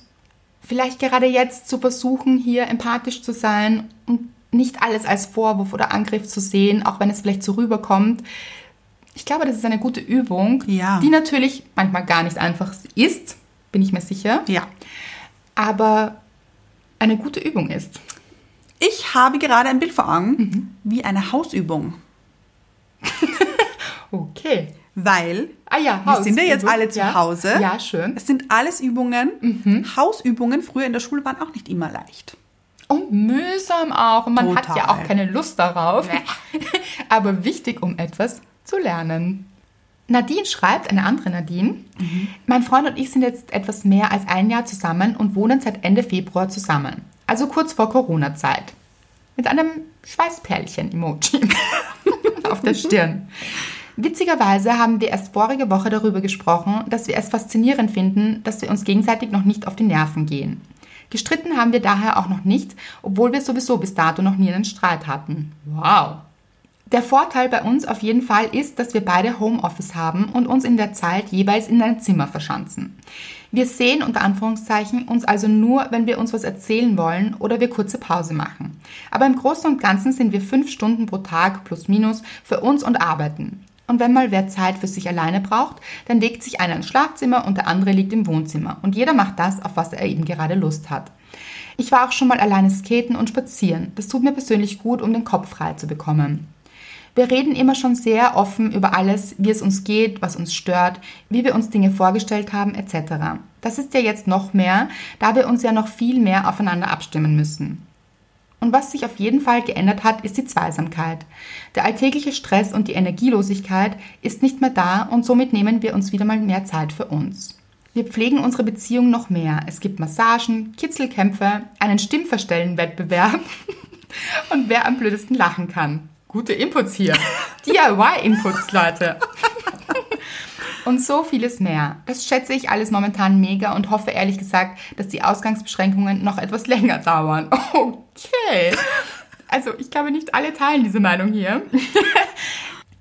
Speaker 2: vielleicht gerade jetzt zu versuchen, hier empathisch zu sein und nicht alles als Vorwurf oder Angriff zu sehen, auch wenn es vielleicht so rüberkommt. Ich glaube, das ist eine gute Übung,
Speaker 1: Ja.
Speaker 2: die natürlich manchmal gar nicht einfach ist, bin ich mir sicher,
Speaker 1: Ja.
Speaker 2: aber eine gute Übung ist.
Speaker 1: Ich habe gerade ein Bild vor Augen, wie eine Hausübung.
Speaker 2: Okay.
Speaker 1: Weil
Speaker 2: Ah ja,
Speaker 1: wir sind ja jetzt alle zu
Speaker 2: ja.
Speaker 1: Hause.
Speaker 2: Ja, schön.
Speaker 1: Es sind alles Übungen. Hausübungen früher in der Schule waren auch nicht immer leicht.
Speaker 2: Und mühsam auch. Und man hat
Speaker 1: Total.
Speaker 2: ja auch keine Lust darauf. Aber wichtig, um etwas zu lernen. Nadine schreibt, eine andere Nadine, mein Freund und ich sind jetzt etwas mehr als ein Jahr zusammen und wohnen seit Ende Februar zusammen. Also kurz vor Corona-Zeit. Mit einem Schweißperlchen-Emoji auf der Stirn. Witzigerweise haben wir erst vorige Woche darüber gesprochen, dass wir es faszinierend finden, dass wir uns gegenseitig noch nicht auf die Nerven gehen. Gestritten haben wir daher auch noch nicht, obwohl wir sowieso bis dato noch nie einen Streit hatten. Wow. Der Vorteil bei uns auf jeden Fall ist, dass wir beide Homeoffice haben und uns in der Zeit jeweils in ein Zimmer verschanzen. Wir sehen unter Anführungszeichen uns also nur, wenn wir uns was erzählen wollen oder wir kurze Pause machen. Aber im Großen und Ganzen sind wir fünf Stunden pro Tag plus minus für uns und arbeiten. Und wenn mal wer Zeit für sich alleine braucht, dann legt sich einer ins Schlafzimmer und der andere liegt im Wohnzimmer. Und jeder macht das, auf was er eben gerade Lust hat. Ich war auch schon mal alleine skaten und spazieren. Das tut mir persönlich gut, um den Kopf frei zu bekommen. Wir reden immer schon sehr offen über alles, wie es uns geht, was uns stört, wie wir uns Dinge vorgestellt haben, etc. Das ist ja jetzt noch mehr, da wir uns ja noch viel mehr aufeinander abstimmen müssen. Und was sich auf jeden Fall geändert hat, ist die Zweisamkeit. Der alltägliche Stress und die Energielosigkeit ist nicht mehr da und somit nehmen wir uns wieder mal mehr Zeit für uns. Wir pflegen unsere Beziehung noch mehr. Es gibt Massagen, Kitzelkämpfe, einen Stimmverstellenwettbewerb und wer am blödesten lachen kann. Gute Inputs hier. DIY-Inputs, Leute. Und so vieles mehr. Das schätze ich alles momentan mega und hoffe ehrlich gesagt, dass die Ausgangsbeschränkungen noch etwas länger dauern. Okay. Also ich glaube, nicht alle teilen diese Meinung hier.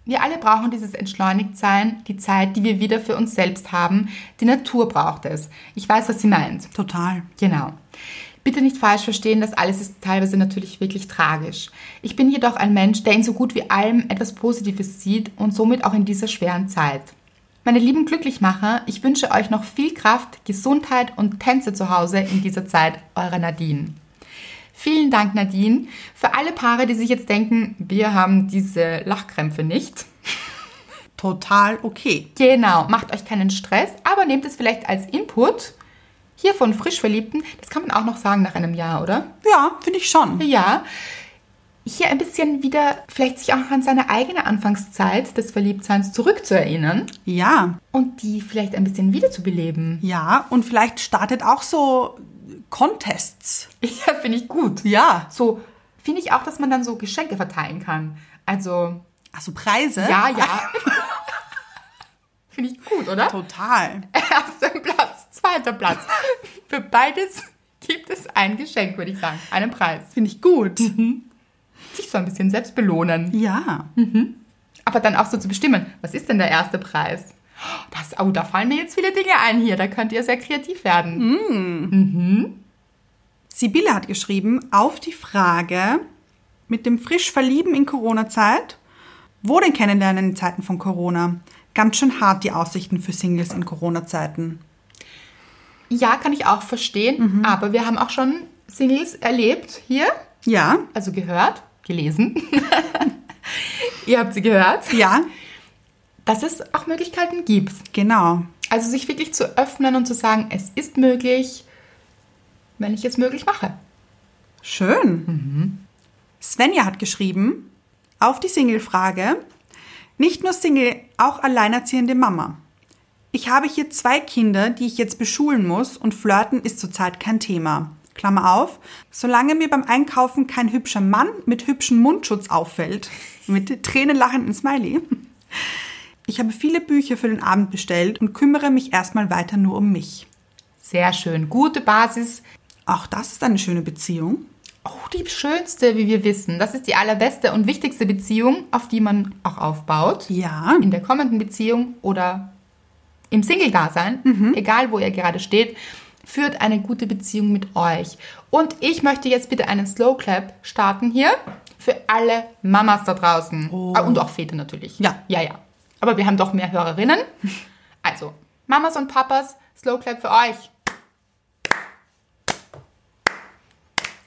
Speaker 2: Wir alle brauchen dieses Entschleunigtsein, die Zeit, die wir wieder für uns selbst haben. Die Natur braucht es. Ich weiß, was sie meint.
Speaker 1: Total.
Speaker 2: Genau. Bitte nicht falsch verstehen, das alles ist teilweise natürlich wirklich tragisch. Ich bin jedoch ein Mensch, der in so gut wie allem etwas Positives sieht und somit auch in dieser schweren Zeit. Meine lieben Glücklichmacher, ich wünsche euch noch viel Kraft, Gesundheit und Tänze zu Hause in dieser Zeit. Eure Nadine. Vielen Dank, Nadine. Für alle Paare, die sich jetzt denken, wir haben diese Lachkrämpfe nicht.
Speaker 1: Total okay.
Speaker 2: Genau, macht euch keinen Stress, aber nehmt es vielleicht als Input. Hier von frisch Verliebten, das kann man auch noch sagen nach einem Jahr, oder?
Speaker 1: Ja, finde ich schon.
Speaker 2: Ja. Hier ein bisschen wieder vielleicht sich auch an seine eigene Anfangszeit des Verliebtseins zurückzuerinnern
Speaker 1: Ja,
Speaker 2: und die vielleicht ein bisschen wiederzubeleben.
Speaker 1: ja. Und vielleicht startet auch so Contests.
Speaker 2: Ja, finde ich gut.
Speaker 1: Ja.
Speaker 2: So finde ich auch, dass man dann so Geschenke verteilen kann. Also,
Speaker 1: Also Preise.
Speaker 2: ja, ja. finde ich gut, oder?
Speaker 1: Total.
Speaker 2: Erster Platz, zweiter Platz. Für beides gibt es ein Geschenk, würde ich sagen. Einen Preis.
Speaker 1: Finde ich gut.
Speaker 2: Sich so ein bisschen selbst belohnen.
Speaker 1: Ja.
Speaker 2: Aber dann auch so zu bestimmen, was ist denn der erste Preis? Das, oh, da fallen mir jetzt viele Dinge ein hier. Da könnt ihr sehr kreativ werden.
Speaker 1: Sibylle hat geschrieben, auf die Frage mit dem frisch Verlieben in Corona-Zeit, wo denn kennenlernen in Zeiten von Corona? Ganz schön hart die Aussichten für Singles in Corona-Zeiten.
Speaker 2: Ja, kann ich auch verstehen. Aber wir haben auch schon Singles erlebt hier.
Speaker 1: Ja,
Speaker 2: Also gehört, gelesen. ihr habt sie gehört.
Speaker 1: ja,
Speaker 2: Dass es auch Möglichkeiten gibt.
Speaker 1: genau.
Speaker 2: Also sich wirklich zu öffnen und zu sagen, es ist möglich, wenn ich es möglich mache.
Speaker 1: Schön. Svenja hat geschrieben, auf die Single-Frage, nicht nur Single, auch alleinerziehende Mama. Ich habe hier zwei Kinder, die ich jetzt beschulen muss und Flirten ist zurzeit kein Thema. Klammer auf, solange mir beim Einkaufen kein hübscher Mann mit hübschem Mundschutz auffällt, mit tränenlachendem Smiley. Ich habe viele Bücher für den Abend bestellt und kümmere mich erstmal weiter nur um mich.
Speaker 2: Sehr schön. Gute Basis.
Speaker 1: Auch das ist eine schöne Beziehung.
Speaker 2: Oh, die schönste, wie wir wissen. Das ist die allerbeste und wichtigste Beziehung, auf die man auch aufbaut.
Speaker 1: Ja,
Speaker 2: In der kommenden Beziehung oder im Single-Dasein, egal wo ihr gerade steht, führt eine gute Beziehung mit euch. Und ich möchte jetzt bitte einen Slow Clap starten hier für alle Mamas da draußen. Ah, Und auch Väter natürlich.
Speaker 1: Ja.
Speaker 2: Ja, ja. Aber wir haben doch mehr Hörerinnen. Also, Mamas und Papas, Slow Clap für euch.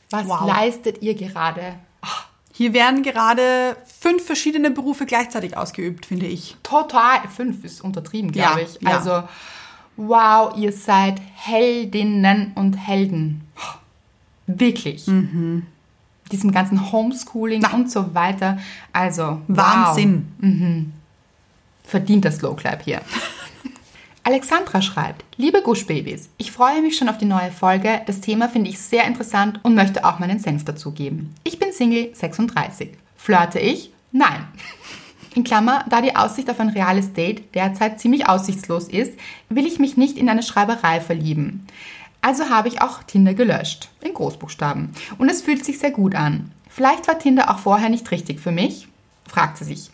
Speaker 2: Was
Speaker 1: Wow.
Speaker 2: leistet ihr gerade?
Speaker 1: Hier werden gerade fünf verschiedene Berufe gleichzeitig ausgeübt, finde ich.
Speaker 2: Total. Fünf ist untertrieben, glaube
Speaker 1: Ja,
Speaker 2: ich.
Speaker 1: ja.
Speaker 2: Also, wow, ihr seid Heldinnen und Helden. Wirklich.
Speaker 1: Mhm.
Speaker 2: Diesem ganzen Homeschooling und so weiter. Also,
Speaker 1: Wahnsinn.
Speaker 2: Wow. Verdient das Slow Clap hier. Alexandra schreibt, liebe Gushbabys, ich freue mich schon auf die neue Folge. Das Thema finde ich sehr interessant und möchte auch meinen Senf dazugeben. Ich bin Single 36. Flirte ich? Nein. In Klammer, da die Aussicht auf ein reales Date derzeit ziemlich aussichtslos ist, will ich mich nicht in eine Schreiberei verlieben. Also habe ich auch Tinder gelöscht, in Großbuchstaben. Und es fühlt sich sehr gut an. Vielleicht war Tinder auch vorher nicht richtig für mich? fragt sie sich.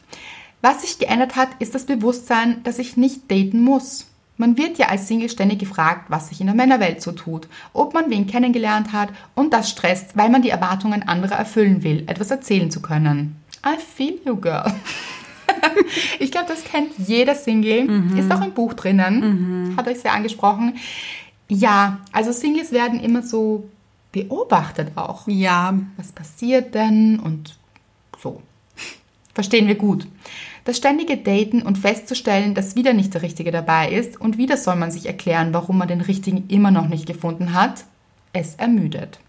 Speaker 2: Was sich geändert hat, ist das Bewusstsein, dass ich nicht daten muss. Man wird ja als Single ständig gefragt, was sich in der Männerwelt so tut, ob man wen kennengelernt hat und das stresst, weil man die Erwartungen anderer erfüllen will, etwas erzählen zu können. I feel you, girl. ich glaube, das kennt jeder Single, ist auch im Buch drinnen, hat euch sehr angesprochen. Ja, also Singles werden immer so beobachtet auch.
Speaker 1: Ja,
Speaker 2: Was passiert denn und so. Verstehen wir gut. Das ständige Daten und festzustellen, dass wieder nicht der Richtige dabei ist und wieder soll man sich erklären, warum man den Richtigen immer noch nicht gefunden hat, es ermüdet.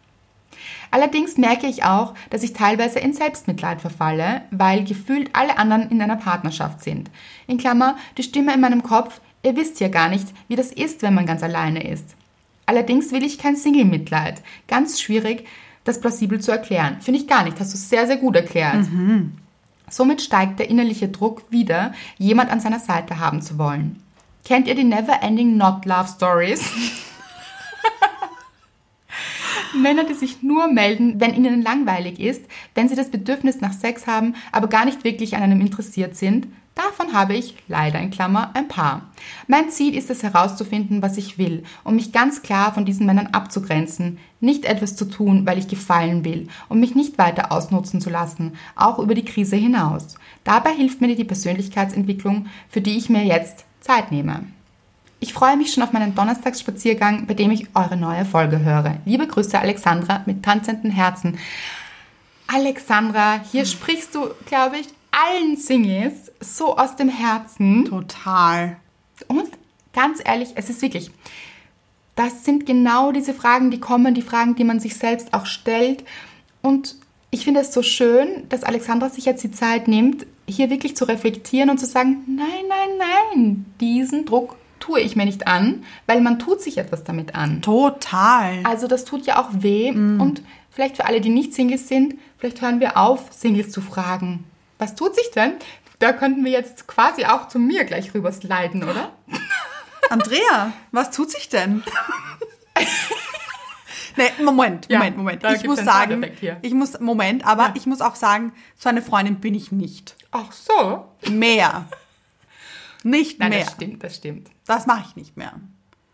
Speaker 2: Allerdings merke ich auch, dass ich teilweise in Selbstmitleid verfalle, weil gefühlt alle anderen in einer Partnerschaft sind. In Klammer, die Stimme in meinem Kopf, ihr wisst ja gar nicht, wie das ist, wenn man ganz alleine ist. Allerdings will ich kein Single-Mitleid. Ganz schwierig, das plausibel zu erklären. Finde ich gar nicht. Hast du sehr, sehr gut erklärt. Mhm. Somit steigt der innerliche Druck wieder, jemand an seiner Seite haben zu wollen. Kennt ihr die Never Ending Not Love Stories? Männer, die sich nur melden, wenn ihnen langweilig ist, wenn sie das Bedürfnis nach Sex haben, aber gar nicht wirklich an einem interessiert sind, Davon habe ich leider in Klammer ein paar. Mein Ziel ist es herauszufinden, was ich will, um mich ganz klar von diesen Männern abzugrenzen, nicht etwas zu tun, weil ich gefallen will, um mich nicht weiter ausnutzen zu lassen, auch über die Krise hinaus. Dabei hilft mir die Persönlichkeitsentwicklung, für die ich mir jetzt Zeit nehme. Ich freue mich schon auf meinen Donnerstagsspaziergang, bei dem ich eure neue Folge höre. Liebe Grüße, Alexandra, mit tanzenden Herzen. Alexandra, hier sprichst du, glaube ich, allen Singles so aus dem Herzen.
Speaker 1: Total.
Speaker 2: Und ganz ehrlich, es ist wirklich, das sind genau diese Fragen, die kommen, die Fragen, die man sich selbst auch stellt. Und ich finde es so schön, dass Alexandra sich jetzt die Zeit nimmt, hier wirklich zu reflektieren und zu sagen, nein, nein, nein, diesen Druck tue ich mir nicht an, weil man tut sich etwas damit an.
Speaker 1: Total.
Speaker 2: Also das tut ja auch weh. Mm. Und vielleicht für alle, die nicht Singles sind, vielleicht hören wir auf, Singles zu fragen was tut sich denn? Da könnten wir jetzt quasi auch zu mir gleich rüber sliden, oder?
Speaker 1: Andrea, was tut sich denn? nee, Moment,
Speaker 2: Ja,
Speaker 1: Moment, Moment.
Speaker 2: da
Speaker 1: Ich muss sagen, ich muss, Moment, aber
Speaker 2: Ja.
Speaker 1: ich muss auch sagen, so eine Freundin bin ich nicht.
Speaker 2: Ach so.
Speaker 1: Mehr. Nicht
Speaker 2: Nein,
Speaker 1: mehr.
Speaker 2: das stimmt, das stimmt.
Speaker 1: Das mache ich nicht mehr.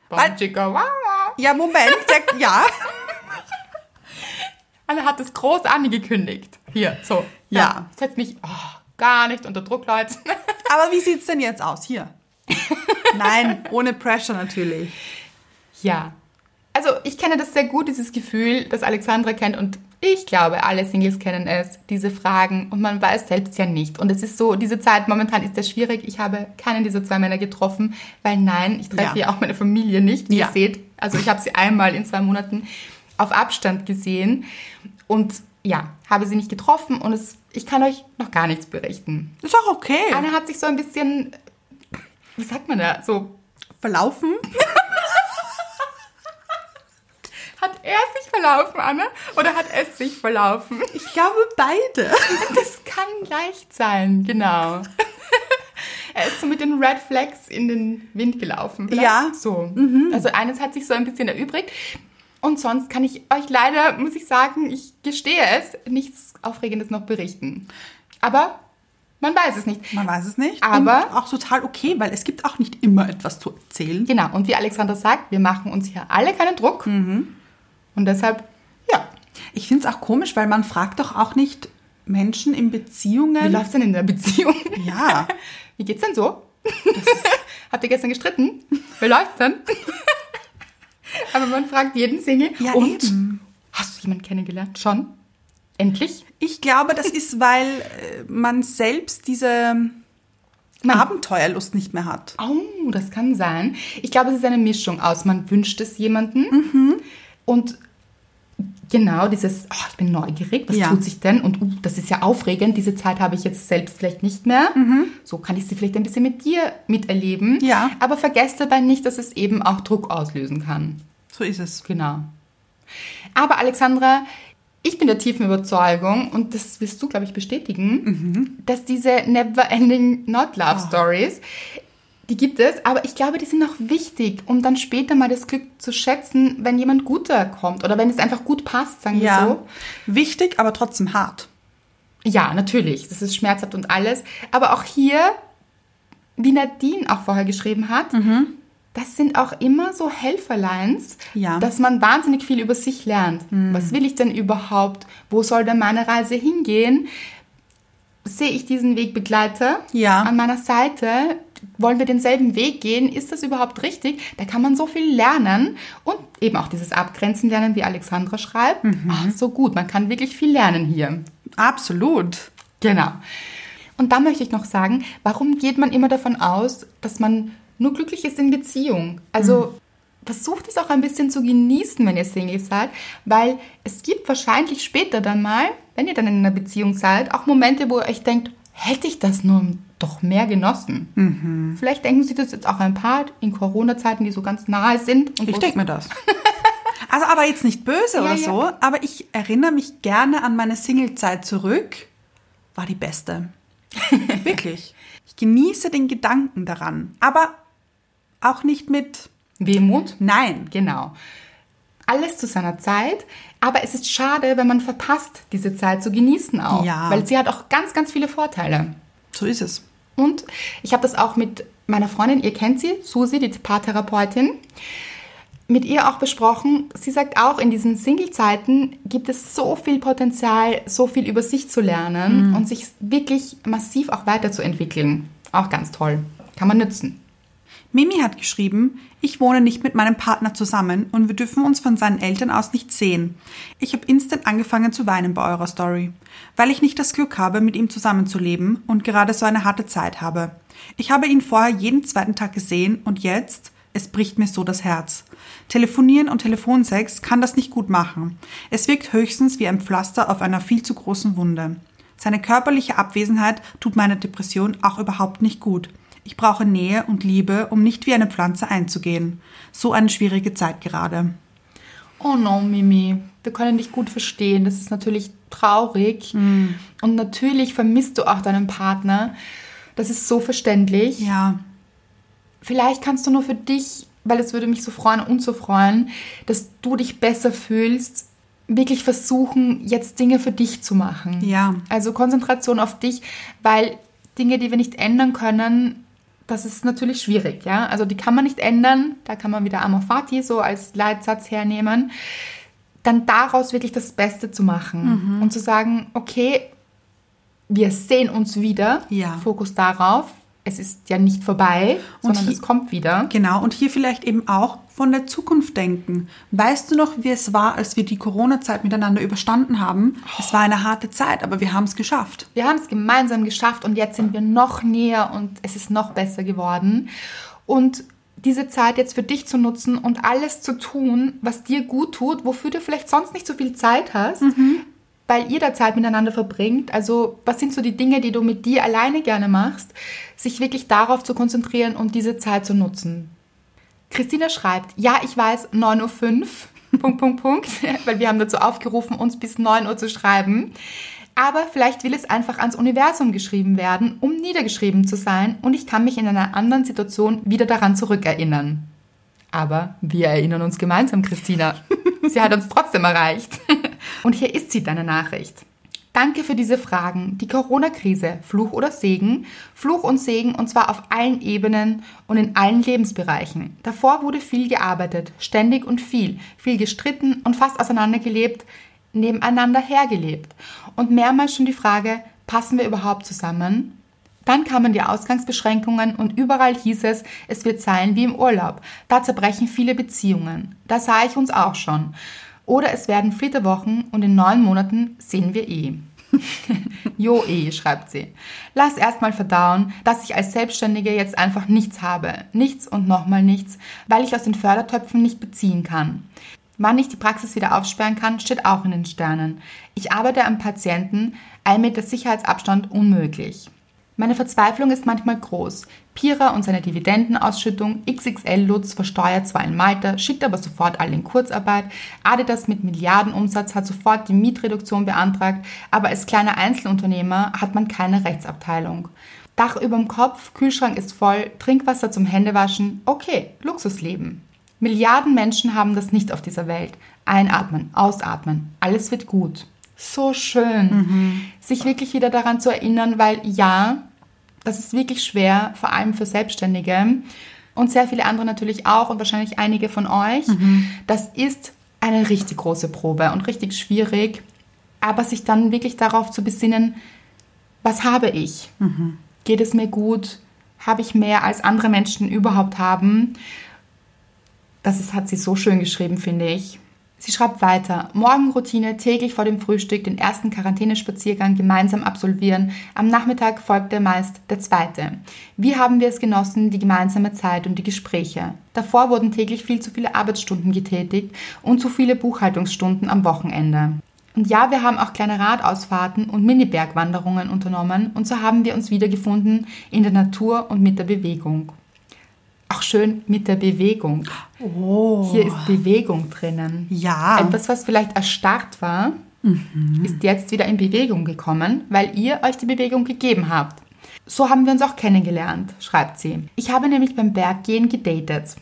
Speaker 1: Weil-. Ja, Moment, der, ja.
Speaker 2: Anne hat es groß angekündigt. Hier, so.
Speaker 1: Ja.
Speaker 2: Setzt mich oh, gar nicht unter Druck, Leute.
Speaker 1: Aber wie sieht's denn jetzt aus? Hier. Nein, ohne Pressure natürlich.
Speaker 2: ja. Also, ich kenne das sehr gut, dieses Gefühl, das Alexandra kennt und ich glaube, alle Singles kennen es, diese Fragen und man weiß selbst ja nicht. Und es ist so, diese Zeit momentan ist sehr schwierig. Ich habe keinen dieser zwei Männer getroffen, weil nein, ich treffe
Speaker 1: Ja.
Speaker 2: ja auch meine Familie nicht, wie
Speaker 1: Ja.
Speaker 2: ihr seht. Also, ich habe sie einmal in zwei Monaten auf Abstand gesehen und ja, habe sie nicht getroffen und es, ich kann euch noch gar nichts berichten.
Speaker 1: Ist auch okay.
Speaker 2: Anne hat sich so ein bisschen, wie sagt man da, so,
Speaker 1: Verlaufen?
Speaker 2: hat er sich verlaufen, Anne? Oder hat es sich verlaufen?
Speaker 1: Ich glaube beide.
Speaker 2: Das kann leicht sein, genau. er ist so mit den Red Flags in den Wind gelaufen. vielleicht?
Speaker 1: Ja.
Speaker 2: So. Also eines hat sich so ein bisschen erübrigt. Und sonst kann ich euch leider, muss ich sagen, ich gestehe es, nichts Aufregendes noch berichten. Aber man weiß es nicht.
Speaker 1: Man weiß es nicht.
Speaker 2: Aber-
Speaker 1: Und auch total okay, weil es gibt auch nicht immer etwas zu erzählen.
Speaker 2: Genau, und wie Alexander sagt, wir machen uns hier alle keinen Druck. Und deshalb, ja,
Speaker 1: Ich finde es auch komisch, weil man fragt doch auch nicht Menschen in
Speaker 2: wie
Speaker 1: Beziehungen.
Speaker 2: läuft's denn in der Beziehung?
Speaker 1: Ja.
Speaker 2: Wie geht's denn so? Habt ihr gestern gestritten? Wie läuft's denn? Aber man fragt jeden Single.
Speaker 1: Ja,
Speaker 2: und
Speaker 1: eben.
Speaker 2: hast du jemanden kennengelernt? Schon? Endlich?
Speaker 1: Ich glaube, das ist, weil äh, man selbst diese Abenteuerlust nicht mehr hat.
Speaker 2: Oh, das kann sein. Ich glaube, es ist eine Mischung aus, man wünscht es jemanden und genau dieses, oh, ich bin neugierig, was
Speaker 1: Ja.
Speaker 2: tut sich denn? Und uh, das ist ja aufregend, diese Zeit habe ich jetzt selbst vielleicht nicht mehr. So kann ich sie vielleicht ein bisschen mit dir miterleben.
Speaker 1: Ja.
Speaker 2: Aber vergesst dabei nicht, dass es eben auch Druck auslösen kann.
Speaker 1: So ist es.
Speaker 2: Genau. Aber Alexandra, ich bin der tiefen Überzeugung, und das wirst du, glaube ich, bestätigen, dass diese Never-Ending Not Love Stories, die gibt es, aber ich glaube, die sind auch wichtig, um dann später mal das Glück zu schätzen, wenn jemand guter kommt oder wenn es einfach gut passt, sagen wir
Speaker 1: Ja.
Speaker 2: so.
Speaker 1: Wichtig, aber trotzdem hart.
Speaker 2: Ja, natürlich, das ist schmerzhaft und alles. Aber auch hier, wie Nadine auch vorher geschrieben hat, das sind auch immer so Helferlines,
Speaker 1: Ja.
Speaker 2: dass man wahnsinnig viel über sich lernt. Was will ich denn überhaupt? Wo soll denn meine Reise hingehen? Sehe ich diesen Wegbegleiter
Speaker 1: Ja.
Speaker 2: an meiner Seite? Wollen wir denselben Weg gehen? Ist das überhaupt richtig? Da kann man so viel lernen und eben auch dieses Abgrenzen lernen, wie Alexandra schreibt. Ach, so gut, man kann wirklich viel lernen hier.
Speaker 1: Absolut.
Speaker 2: Genau. Und da möchte ich noch sagen, warum geht man immer davon aus, dass man nur glücklich ist in Beziehung? Also versucht es auch ein bisschen zu genießen, wenn ihr Single seid, weil es gibt wahrscheinlich später dann mal, wenn ihr dann in einer Beziehung seid, auch Momente, wo ihr euch denkt, hätte ich das nur doch mehr genossen. Vielleicht denken Sie das jetzt auch ein paar in Corona-Zeiten, die so ganz nahe sind.
Speaker 1: Ich denke mir das. Also aber jetzt nicht böse
Speaker 2: Ja,
Speaker 1: oder
Speaker 2: ja.
Speaker 1: so, aber ich erinnere mich gerne an meine Singlezeit zurück. War die beste. Wirklich. Ich genieße den Gedanken daran, aber auch nicht mit
Speaker 2: Wehmut.
Speaker 1: Nein.
Speaker 2: Genau. Alles zu seiner Zeit, aber es ist schade, wenn man verpasst, diese Zeit zu genießen auch.
Speaker 1: Ja.
Speaker 2: Weil sie hat auch ganz, ganz viele Vorteile.
Speaker 1: So ist es.
Speaker 2: Und ich habe das auch mit meiner Freundin, ihr kennt sie, Susi, die Paartherapeutin, mit ihr auch besprochen. Sie sagt auch, in diesen Single-Zeiten gibt es so viel Potenzial, so viel über sich zu lernen und sich wirklich massiv auch weiterzuentwickeln. Auch ganz toll. Kann man nützen.
Speaker 1: Mimi hat geschrieben, ich wohne nicht mit meinem Partner zusammen und wir dürfen uns von seinen Eltern aus nicht sehen. Ich habe instant angefangen zu weinen bei eurer Story, weil ich nicht das Glück habe, mit ihm zusammenzuleben und gerade so eine harte Zeit habe. Ich habe ihn vorher jeden zweiten Tag gesehen und jetzt, es bricht mir so das Herz. Telefonieren und Telefonsex kann das nicht gut machen. Es wirkt höchstens wie ein Pflaster auf einer viel zu großen Wunde. Seine körperliche Abwesenheit tut meiner Depression auch überhaupt nicht gut. Ich brauche Nähe und Liebe, um nicht wie eine Pflanze einzugehen. So eine schwierige Zeit gerade.
Speaker 2: Oh no, Mimi, wir können dich gut verstehen. Das ist natürlich traurig. Und natürlich vermisst du auch deinen Partner. Das ist so verständlich.
Speaker 1: Ja,
Speaker 2: Vielleicht kannst du nur für dich, weil es würde mich so freuen und so freuen, dass du dich besser fühlst, wirklich versuchen, jetzt Dinge für dich zu machen.
Speaker 1: Ja.
Speaker 2: Also Konzentration auf dich, weil Dinge, die wir nicht ändern können, das ist natürlich schwierig, ja. Also die kann man nicht ändern, da kann man wieder Amor Fati so als Leitsatz hernehmen. Dann daraus wirklich das Beste zu machen und zu sagen, okay, wir sehen uns wieder.
Speaker 1: Ja.
Speaker 2: Fokus darauf. Es ist ja nicht vorbei,
Speaker 1: Und
Speaker 2: sondern
Speaker 1: hi-
Speaker 2: es kommt wieder.
Speaker 1: genau. Und hier vielleicht eben auch von der Zukunft denken. Weißt du noch, wie es war, als wir die Corona-Zeit miteinander überstanden haben? Es war eine harte Zeit, aber wir haben es geschafft.
Speaker 2: Wir haben es gemeinsam geschafft und jetzt sind wir noch näher und es ist noch besser geworden. Und diese Zeit jetzt für dich zu nutzen und alles zu tun, was dir gut tut, wofür du vielleicht sonst nicht so viel Zeit hast, weil ihr da Zeit miteinander verbringt. Also was sind so die Dinge, die du mit dir alleine gerne machst, sich wirklich darauf zu konzentrieren und diese Zeit zu nutzen. Christina schreibt, ja, ich weiß, 9.05 Uhr, Punkt, Punkt, Punkt, weil wir haben dazu aufgerufen, uns bis 9 Uhr zu schreiben. Aber vielleicht will es einfach ans Universum geschrieben werden, um niedergeschrieben zu sein und ich kann mich in einer anderen Situation wieder daran zurückerinnern. Aber wir erinnern uns gemeinsam, Christina. Sie hat uns trotzdem erreicht. Und hier ist sie, deine Nachricht. Danke für diese Fragen. Die Corona-Krise, Fluch oder Segen? Fluch und Segen und zwar auf allen Ebenen und in allen Lebensbereichen. Davor wurde viel gearbeitet, ständig und viel, viel gestritten und fast auseinandergelebt, nebeneinander hergelebt. Und mehrmals schon die Frage, passen wir überhaupt zusammen? Dann kamen die Ausgangsbeschränkungen und überall hieß es, es wird sein wie im Urlaub. Da zerbrechen viele Beziehungen. Da sah ich uns auch schon. Oder es werden Flitterwochen und in neun Monaten sehen wir eh. jo eh, schreibt sie. Lass erstmal verdauen, dass ich als Selbstständige jetzt einfach nichts habe. Nichts und nochmal nichts, weil ich aus den Fördertöpfen nicht beziehen kann. Wann ich die Praxis wieder aufsperren kann, steht auch in den Sternen. Ich arbeite am Patienten, ein Meter Sicherheitsabstand unmöglich. Meine Verzweiflung ist manchmal groß. Pira und seine Dividendenausschüttung, XXL Lutz versteuert zwar in Malta, schickt aber sofort alle in Kurzarbeit, Adidas mit Milliardenumsatz hat sofort die Mietreduktion beantragt, aber als kleiner Einzelunternehmer hat man keine Rechtsabteilung. Dach überm Kopf, Kühlschrank ist voll, Trinkwasser zum Händewaschen, okay, Luxusleben. Milliarden Menschen haben das nicht auf dieser Welt. Einatmen, ausatmen, alles wird gut. So schön, sich wirklich wieder daran zu erinnern, weil ja, das ist wirklich schwer, vor allem für Selbstständige und sehr viele andere natürlich auch und wahrscheinlich einige von euch. Das ist eine richtig große Probe und richtig schwierig, aber sich dann wirklich darauf zu besinnen, was habe ich? Geht es mir gut? Habe ich mehr als andere Menschen überhaupt haben? Das ist, hat sie so schön geschrieben, finde ich. Sie schreibt weiter, Morgenroutine, täglich vor dem Frühstück den ersten Quarantänespaziergang gemeinsam absolvieren, am Nachmittag folgte meist der zweite. Wie haben wir es genossen, die gemeinsame Zeit und die Gespräche? Davor wurden täglich viel zu viele Arbeitsstunden getätigt und zu viele Buchhaltungsstunden am Wochenende. Und ja, wir haben auch kleine Radausfahrten und Mini-Bergwanderungen unternommen und so haben wir uns wiedergefunden in der Natur und mit der Bewegung. Auch schön mit der Bewegung.
Speaker 1: Oh.
Speaker 2: Hier ist Bewegung drinnen.
Speaker 1: Ja.
Speaker 2: Etwas, was vielleicht erstarrt war, ist jetzt wieder in Bewegung gekommen, weil ihr euch die Bewegung gegeben habt. So haben wir uns auch kennengelernt, schreibt sie. Ich habe nämlich beim Berggehen gedatet.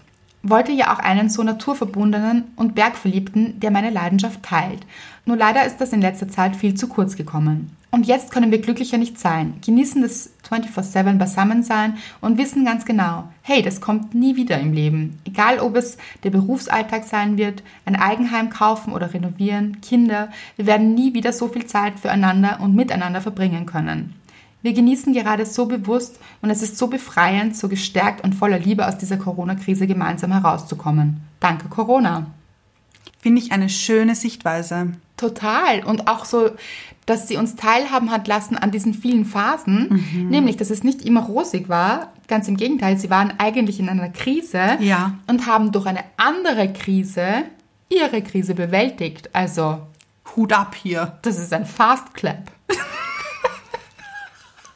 Speaker 2: Wollte ja auch einen so naturverbundenen und Bergverliebten, der meine Leidenschaft teilt. Nur leider ist das in letzter Zeit viel zu kurz gekommen. Und jetzt können wir glücklicher nicht sein, genießen das 24-7 Beisammensein und wissen ganz genau, hey, das kommt nie wieder im Leben. Egal ob es der Berufsalltag sein wird, ein Eigenheim kaufen oder renovieren, Kinder, wir werden nie wieder so viel Zeit füreinander und miteinander verbringen können. Wir genießen gerade so bewusst und es ist so befreiend, so gestärkt und voller Liebe aus dieser Corona-Krise gemeinsam herauszukommen. Danke Corona.
Speaker 1: Finde ich eine schöne Sichtweise.
Speaker 2: Total. Und auch so, dass sie uns teilhaben hat lassen an diesen vielen Phasen. Nämlich, dass es nicht immer rosig war. Ganz im Gegenteil, sie waren eigentlich in einer Krise
Speaker 1: Ja.
Speaker 2: und haben durch eine andere Krise ihre Krise bewältigt. Also,
Speaker 1: Hut ab hier.
Speaker 2: das ist ein Fast Clap.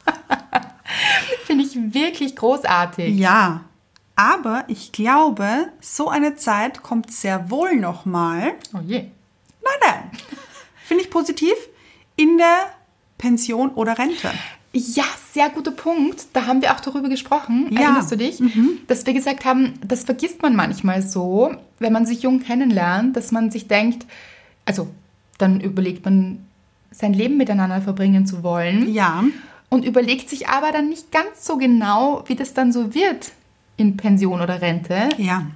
Speaker 2: Finde ich wirklich großartig.
Speaker 1: Ja. Aber ich glaube, so eine Zeit kommt sehr wohl nochmal.
Speaker 2: Oh je.
Speaker 1: Nein, nein. Finde ich positiv. In der Pension oder Rente.
Speaker 2: Ja, sehr guter Punkt. Da haben wir auch darüber gesprochen.
Speaker 1: Ja.
Speaker 2: Erinnerst du dich? Dass wir gesagt haben, das vergisst man manchmal so, wenn man sich jung kennenlernt, dass man sich denkt, also dann überlegt man, sein Leben miteinander verbringen zu wollen
Speaker 1: Ja.
Speaker 2: Und überlegt sich aber dann nicht ganz so genau, wie das dann so wird in Pension oder Rente.
Speaker 1: Ja.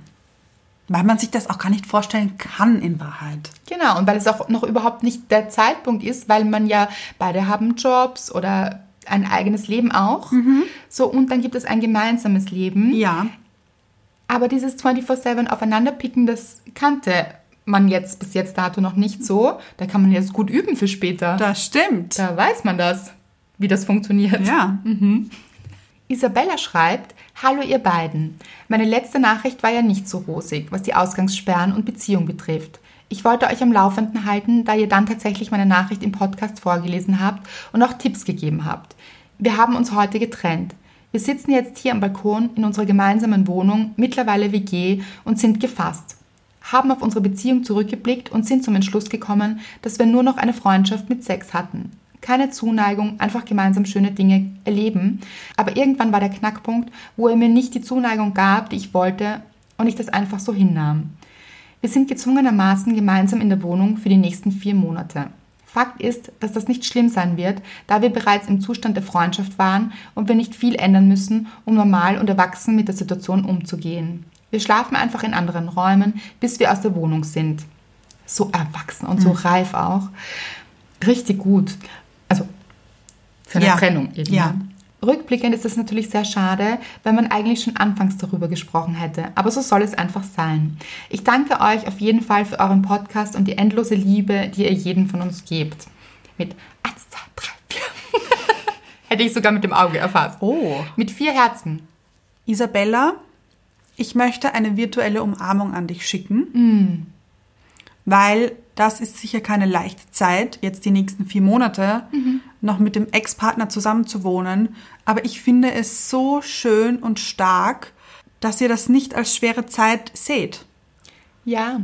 Speaker 1: Weil man sich das auch gar nicht vorstellen kann in Wahrheit.
Speaker 2: Genau, und weil es auch noch überhaupt nicht der Zeitpunkt ist, weil man ja beide haben Jobs oder ein eigenes Leben auch. So, und dann gibt es ein gemeinsames Leben.
Speaker 1: Ja.
Speaker 2: Aber dieses 24-7 aufeinanderpicken, das kannte man jetzt bis jetzt dato noch nicht so. Da kann man jetzt gut üben für später.
Speaker 1: Das stimmt.
Speaker 2: Da weiß man das, wie das funktioniert.
Speaker 1: Ja.
Speaker 2: Isabella schreibt, Hallo ihr beiden. Meine letzte Nachricht war ja nicht so rosig, was die Ausgangssperren und Beziehung betrifft. Ich wollte euch am Laufenden halten, da ihr dann tatsächlich meine Nachricht im Podcast vorgelesen habt und auch Tipps gegeben habt. Wir haben uns heute getrennt. Wir sitzen jetzt hier am Balkon in unserer gemeinsamen Wohnung, mittlerweile WG, und sind gefasst. Haben auf unsere Beziehung zurückgeblickt und sind zum Entschluss gekommen, dass wir nur noch eine Freundschaft mit Sex hatten. Keine Zuneigung, einfach gemeinsam schöne Dinge erleben. Aber irgendwann war der Knackpunkt, wo er mir nicht die Zuneigung gab, die ich wollte und ich das einfach so hinnahm. Wir sind gezwungenermaßen gemeinsam in der Wohnung für die nächsten vier Monate. Fakt ist, dass das nicht schlimm sein wird, da wir bereits im Zustand der Freundschaft waren und wir nicht viel ändern müssen, um normal und erwachsen mit der Situation umzugehen. Wir schlafen einfach in anderen Räumen, bis wir aus der Wohnung sind. So erwachsen und so reif auch. Richtig gut. Für eine
Speaker 1: Ja.
Speaker 2: Trennung eben.
Speaker 1: Ja.
Speaker 2: ne? Rückblickend ist es natürlich sehr schade, wenn man eigentlich schon anfangs darüber gesprochen hätte. Aber so soll es einfach sein. Ich danke euch auf jeden Fall für euren Podcast und die endlose Liebe, die ihr jedem von uns gebt. Mit 1, 2, 3, 4. Hätte ich sogar mit dem Auge erfasst.
Speaker 1: Oh.
Speaker 2: Mit vier Herzen.
Speaker 1: Isabella, ich möchte eine virtuelle Umarmung an dich schicken, weil das ist sicher keine leichte Zeit, jetzt die nächsten vier Monate noch mit dem Ex-Partner zusammenzuwohnen. Aber ich finde es so schön und stark, dass ihr das nicht als schwere Zeit seht.
Speaker 2: Ja.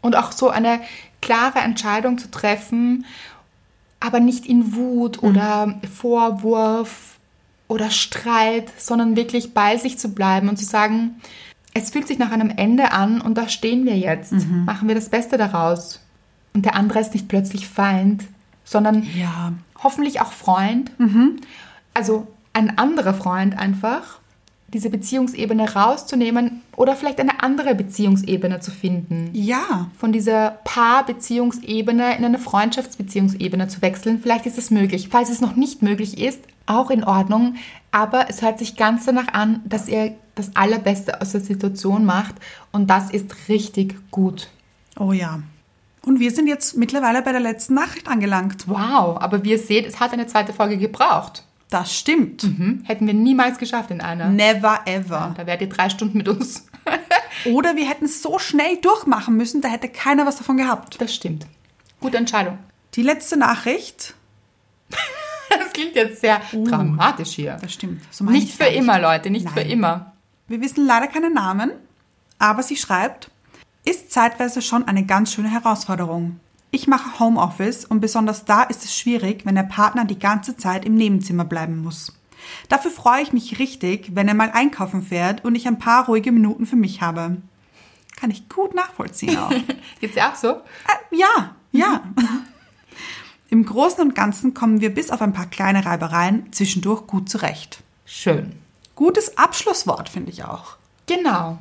Speaker 2: Und auch so eine klare Entscheidung zu treffen, aber nicht in Wut oder Vorwurf oder Streit, sondern wirklich bei sich zu bleiben und zu sagen, es fühlt sich nach einem Ende an und da stehen wir jetzt. Machen wir das Beste daraus. Und der andere ist nicht plötzlich Feind, sondern
Speaker 1: Ja.
Speaker 2: hoffentlich auch Freund. Also ein anderer Freund einfach, diese Beziehungsebene rauszunehmen oder vielleicht eine andere Beziehungsebene zu finden.
Speaker 1: Ja.
Speaker 2: Von dieser Paarbeziehungsebene in eine Freundschaftsbeziehungsebene zu wechseln. Vielleicht ist es möglich. Falls es noch nicht möglich ist, auch in Ordnung. Aber es hört sich ganz danach an, dass ihr das Allerbeste aus der Situation macht. Und das ist richtig gut.
Speaker 1: Oh ja. Und wir sind jetzt mittlerweile bei der letzten Nachricht angelangt.
Speaker 2: Wow, aber wie ihr seht, es hat eine zweite Folge gebraucht.
Speaker 1: Das stimmt.
Speaker 2: Hm? Hätten wir niemals geschafft in einer.
Speaker 1: Never ever.
Speaker 2: Da wärt ihr drei Stunden mit uns.
Speaker 1: Oder wir hätten es so schnell durchmachen müssen, da hätte keiner was davon gehabt.
Speaker 2: Das stimmt. Gute Entscheidung.
Speaker 1: Die letzte Nachricht,
Speaker 2: Das klingt jetzt sehr dramatisch hier.
Speaker 1: das stimmt. So
Speaker 2: Nicht für immer, Leute, nicht für
Speaker 1: Nein.
Speaker 2: immer.
Speaker 1: Wir wissen leider keinen Namen, aber sie schreibt, ist zeitweise schon eine ganz schöne Herausforderung. Ich mache Homeoffice und besonders da ist es schwierig, wenn der Partner die ganze Zeit im Nebenzimmer bleiben muss. Dafür freue ich mich richtig, wenn er mal einkaufen fährt und ich ein paar ruhige Minuten für mich habe. Kann ich gut nachvollziehen auch.
Speaker 2: Geht's dir auch so?
Speaker 1: Äh, ja, ja. Im Großen und Ganzen kommen wir bis auf ein paar kleine Reibereien zwischendurch gut zurecht.
Speaker 2: Schön.
Speaker 1: Gutes Abschlusswort finde ich auch.
Speaker 2: Genau.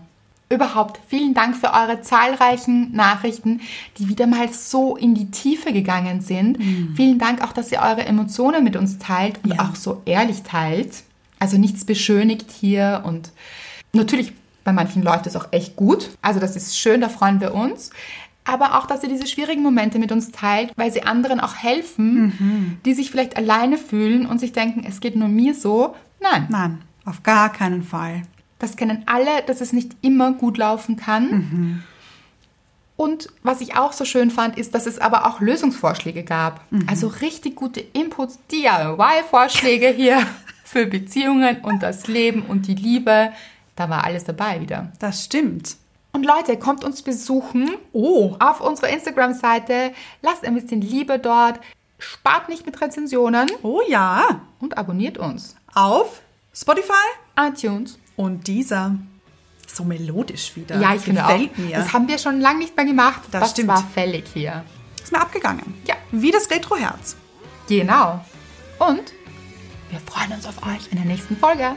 Speaker 2: Überhaupt vielen Dank für eure zahlreichen Nachrichten, die wieder mal so in die Tiefe gegangen sind. Vielen Dank auch, dass ihr eure Emotionen mit uns teilt und
Speaker 1: Ja.
Speaker 2: auch so ehrlich teilt. Also nichts beschönigt hier und natürlich bei manchen läuft es auch echt gut. Also das ist schön, da freuen wir uns. Aber auch, dass ihr diese schwierigen Momente mit uns teilt, weil sie anderen auch helfen, die sich vielleicht alleine fühlen und sich denken, es geht nur mir so. Nein,
Speaker 1: Nein, auf gar keinen Fall.
Speaker 2: Das kennen alle, dass es nicht immer gut laufen kann. Und was ich auch so schön fand, ist, dass es aber auch Lösungsvorschläge gab. Also richtig gute Inputs, DIY-Vorschläge hier für Beziehungen und das Leben und die Liebe. Da war alles dabei wieder.
Speaker 1: Das stimmt.
Speaker 2: Und Leute, kommt uns besuchen
Speaker 1: Oh,
Speaker 2: auf unserer Instagram-Seite. Lasst ein bisschen Liebe dort. Spart nicht mit Rezensionen
Speaker 1: oh ja.
Speaker 2: und abonniert uns.
Speaker 1: Auf Spotify
Speaker 2: iTunes.
Speaker 1: Und dieser so melodisch wieder.
Speaker 2: Ja, ich finde auch.
Speaker 1: mir.
Speaker 2: Das haben wir schon lange nicht mehr gemacht.
Speaker 1: Das
Speaker 2: Was
Speaker 1: stimmt.
Speaker 2: war fällig hier.
Speaker 1: Ist mir abgegangen.
Speaker 2: Ja.
Speaker 1: Wie das Retroherz.
Speaker 2: Genau. Und wir freuen uns auf euch in der nächsten Folge.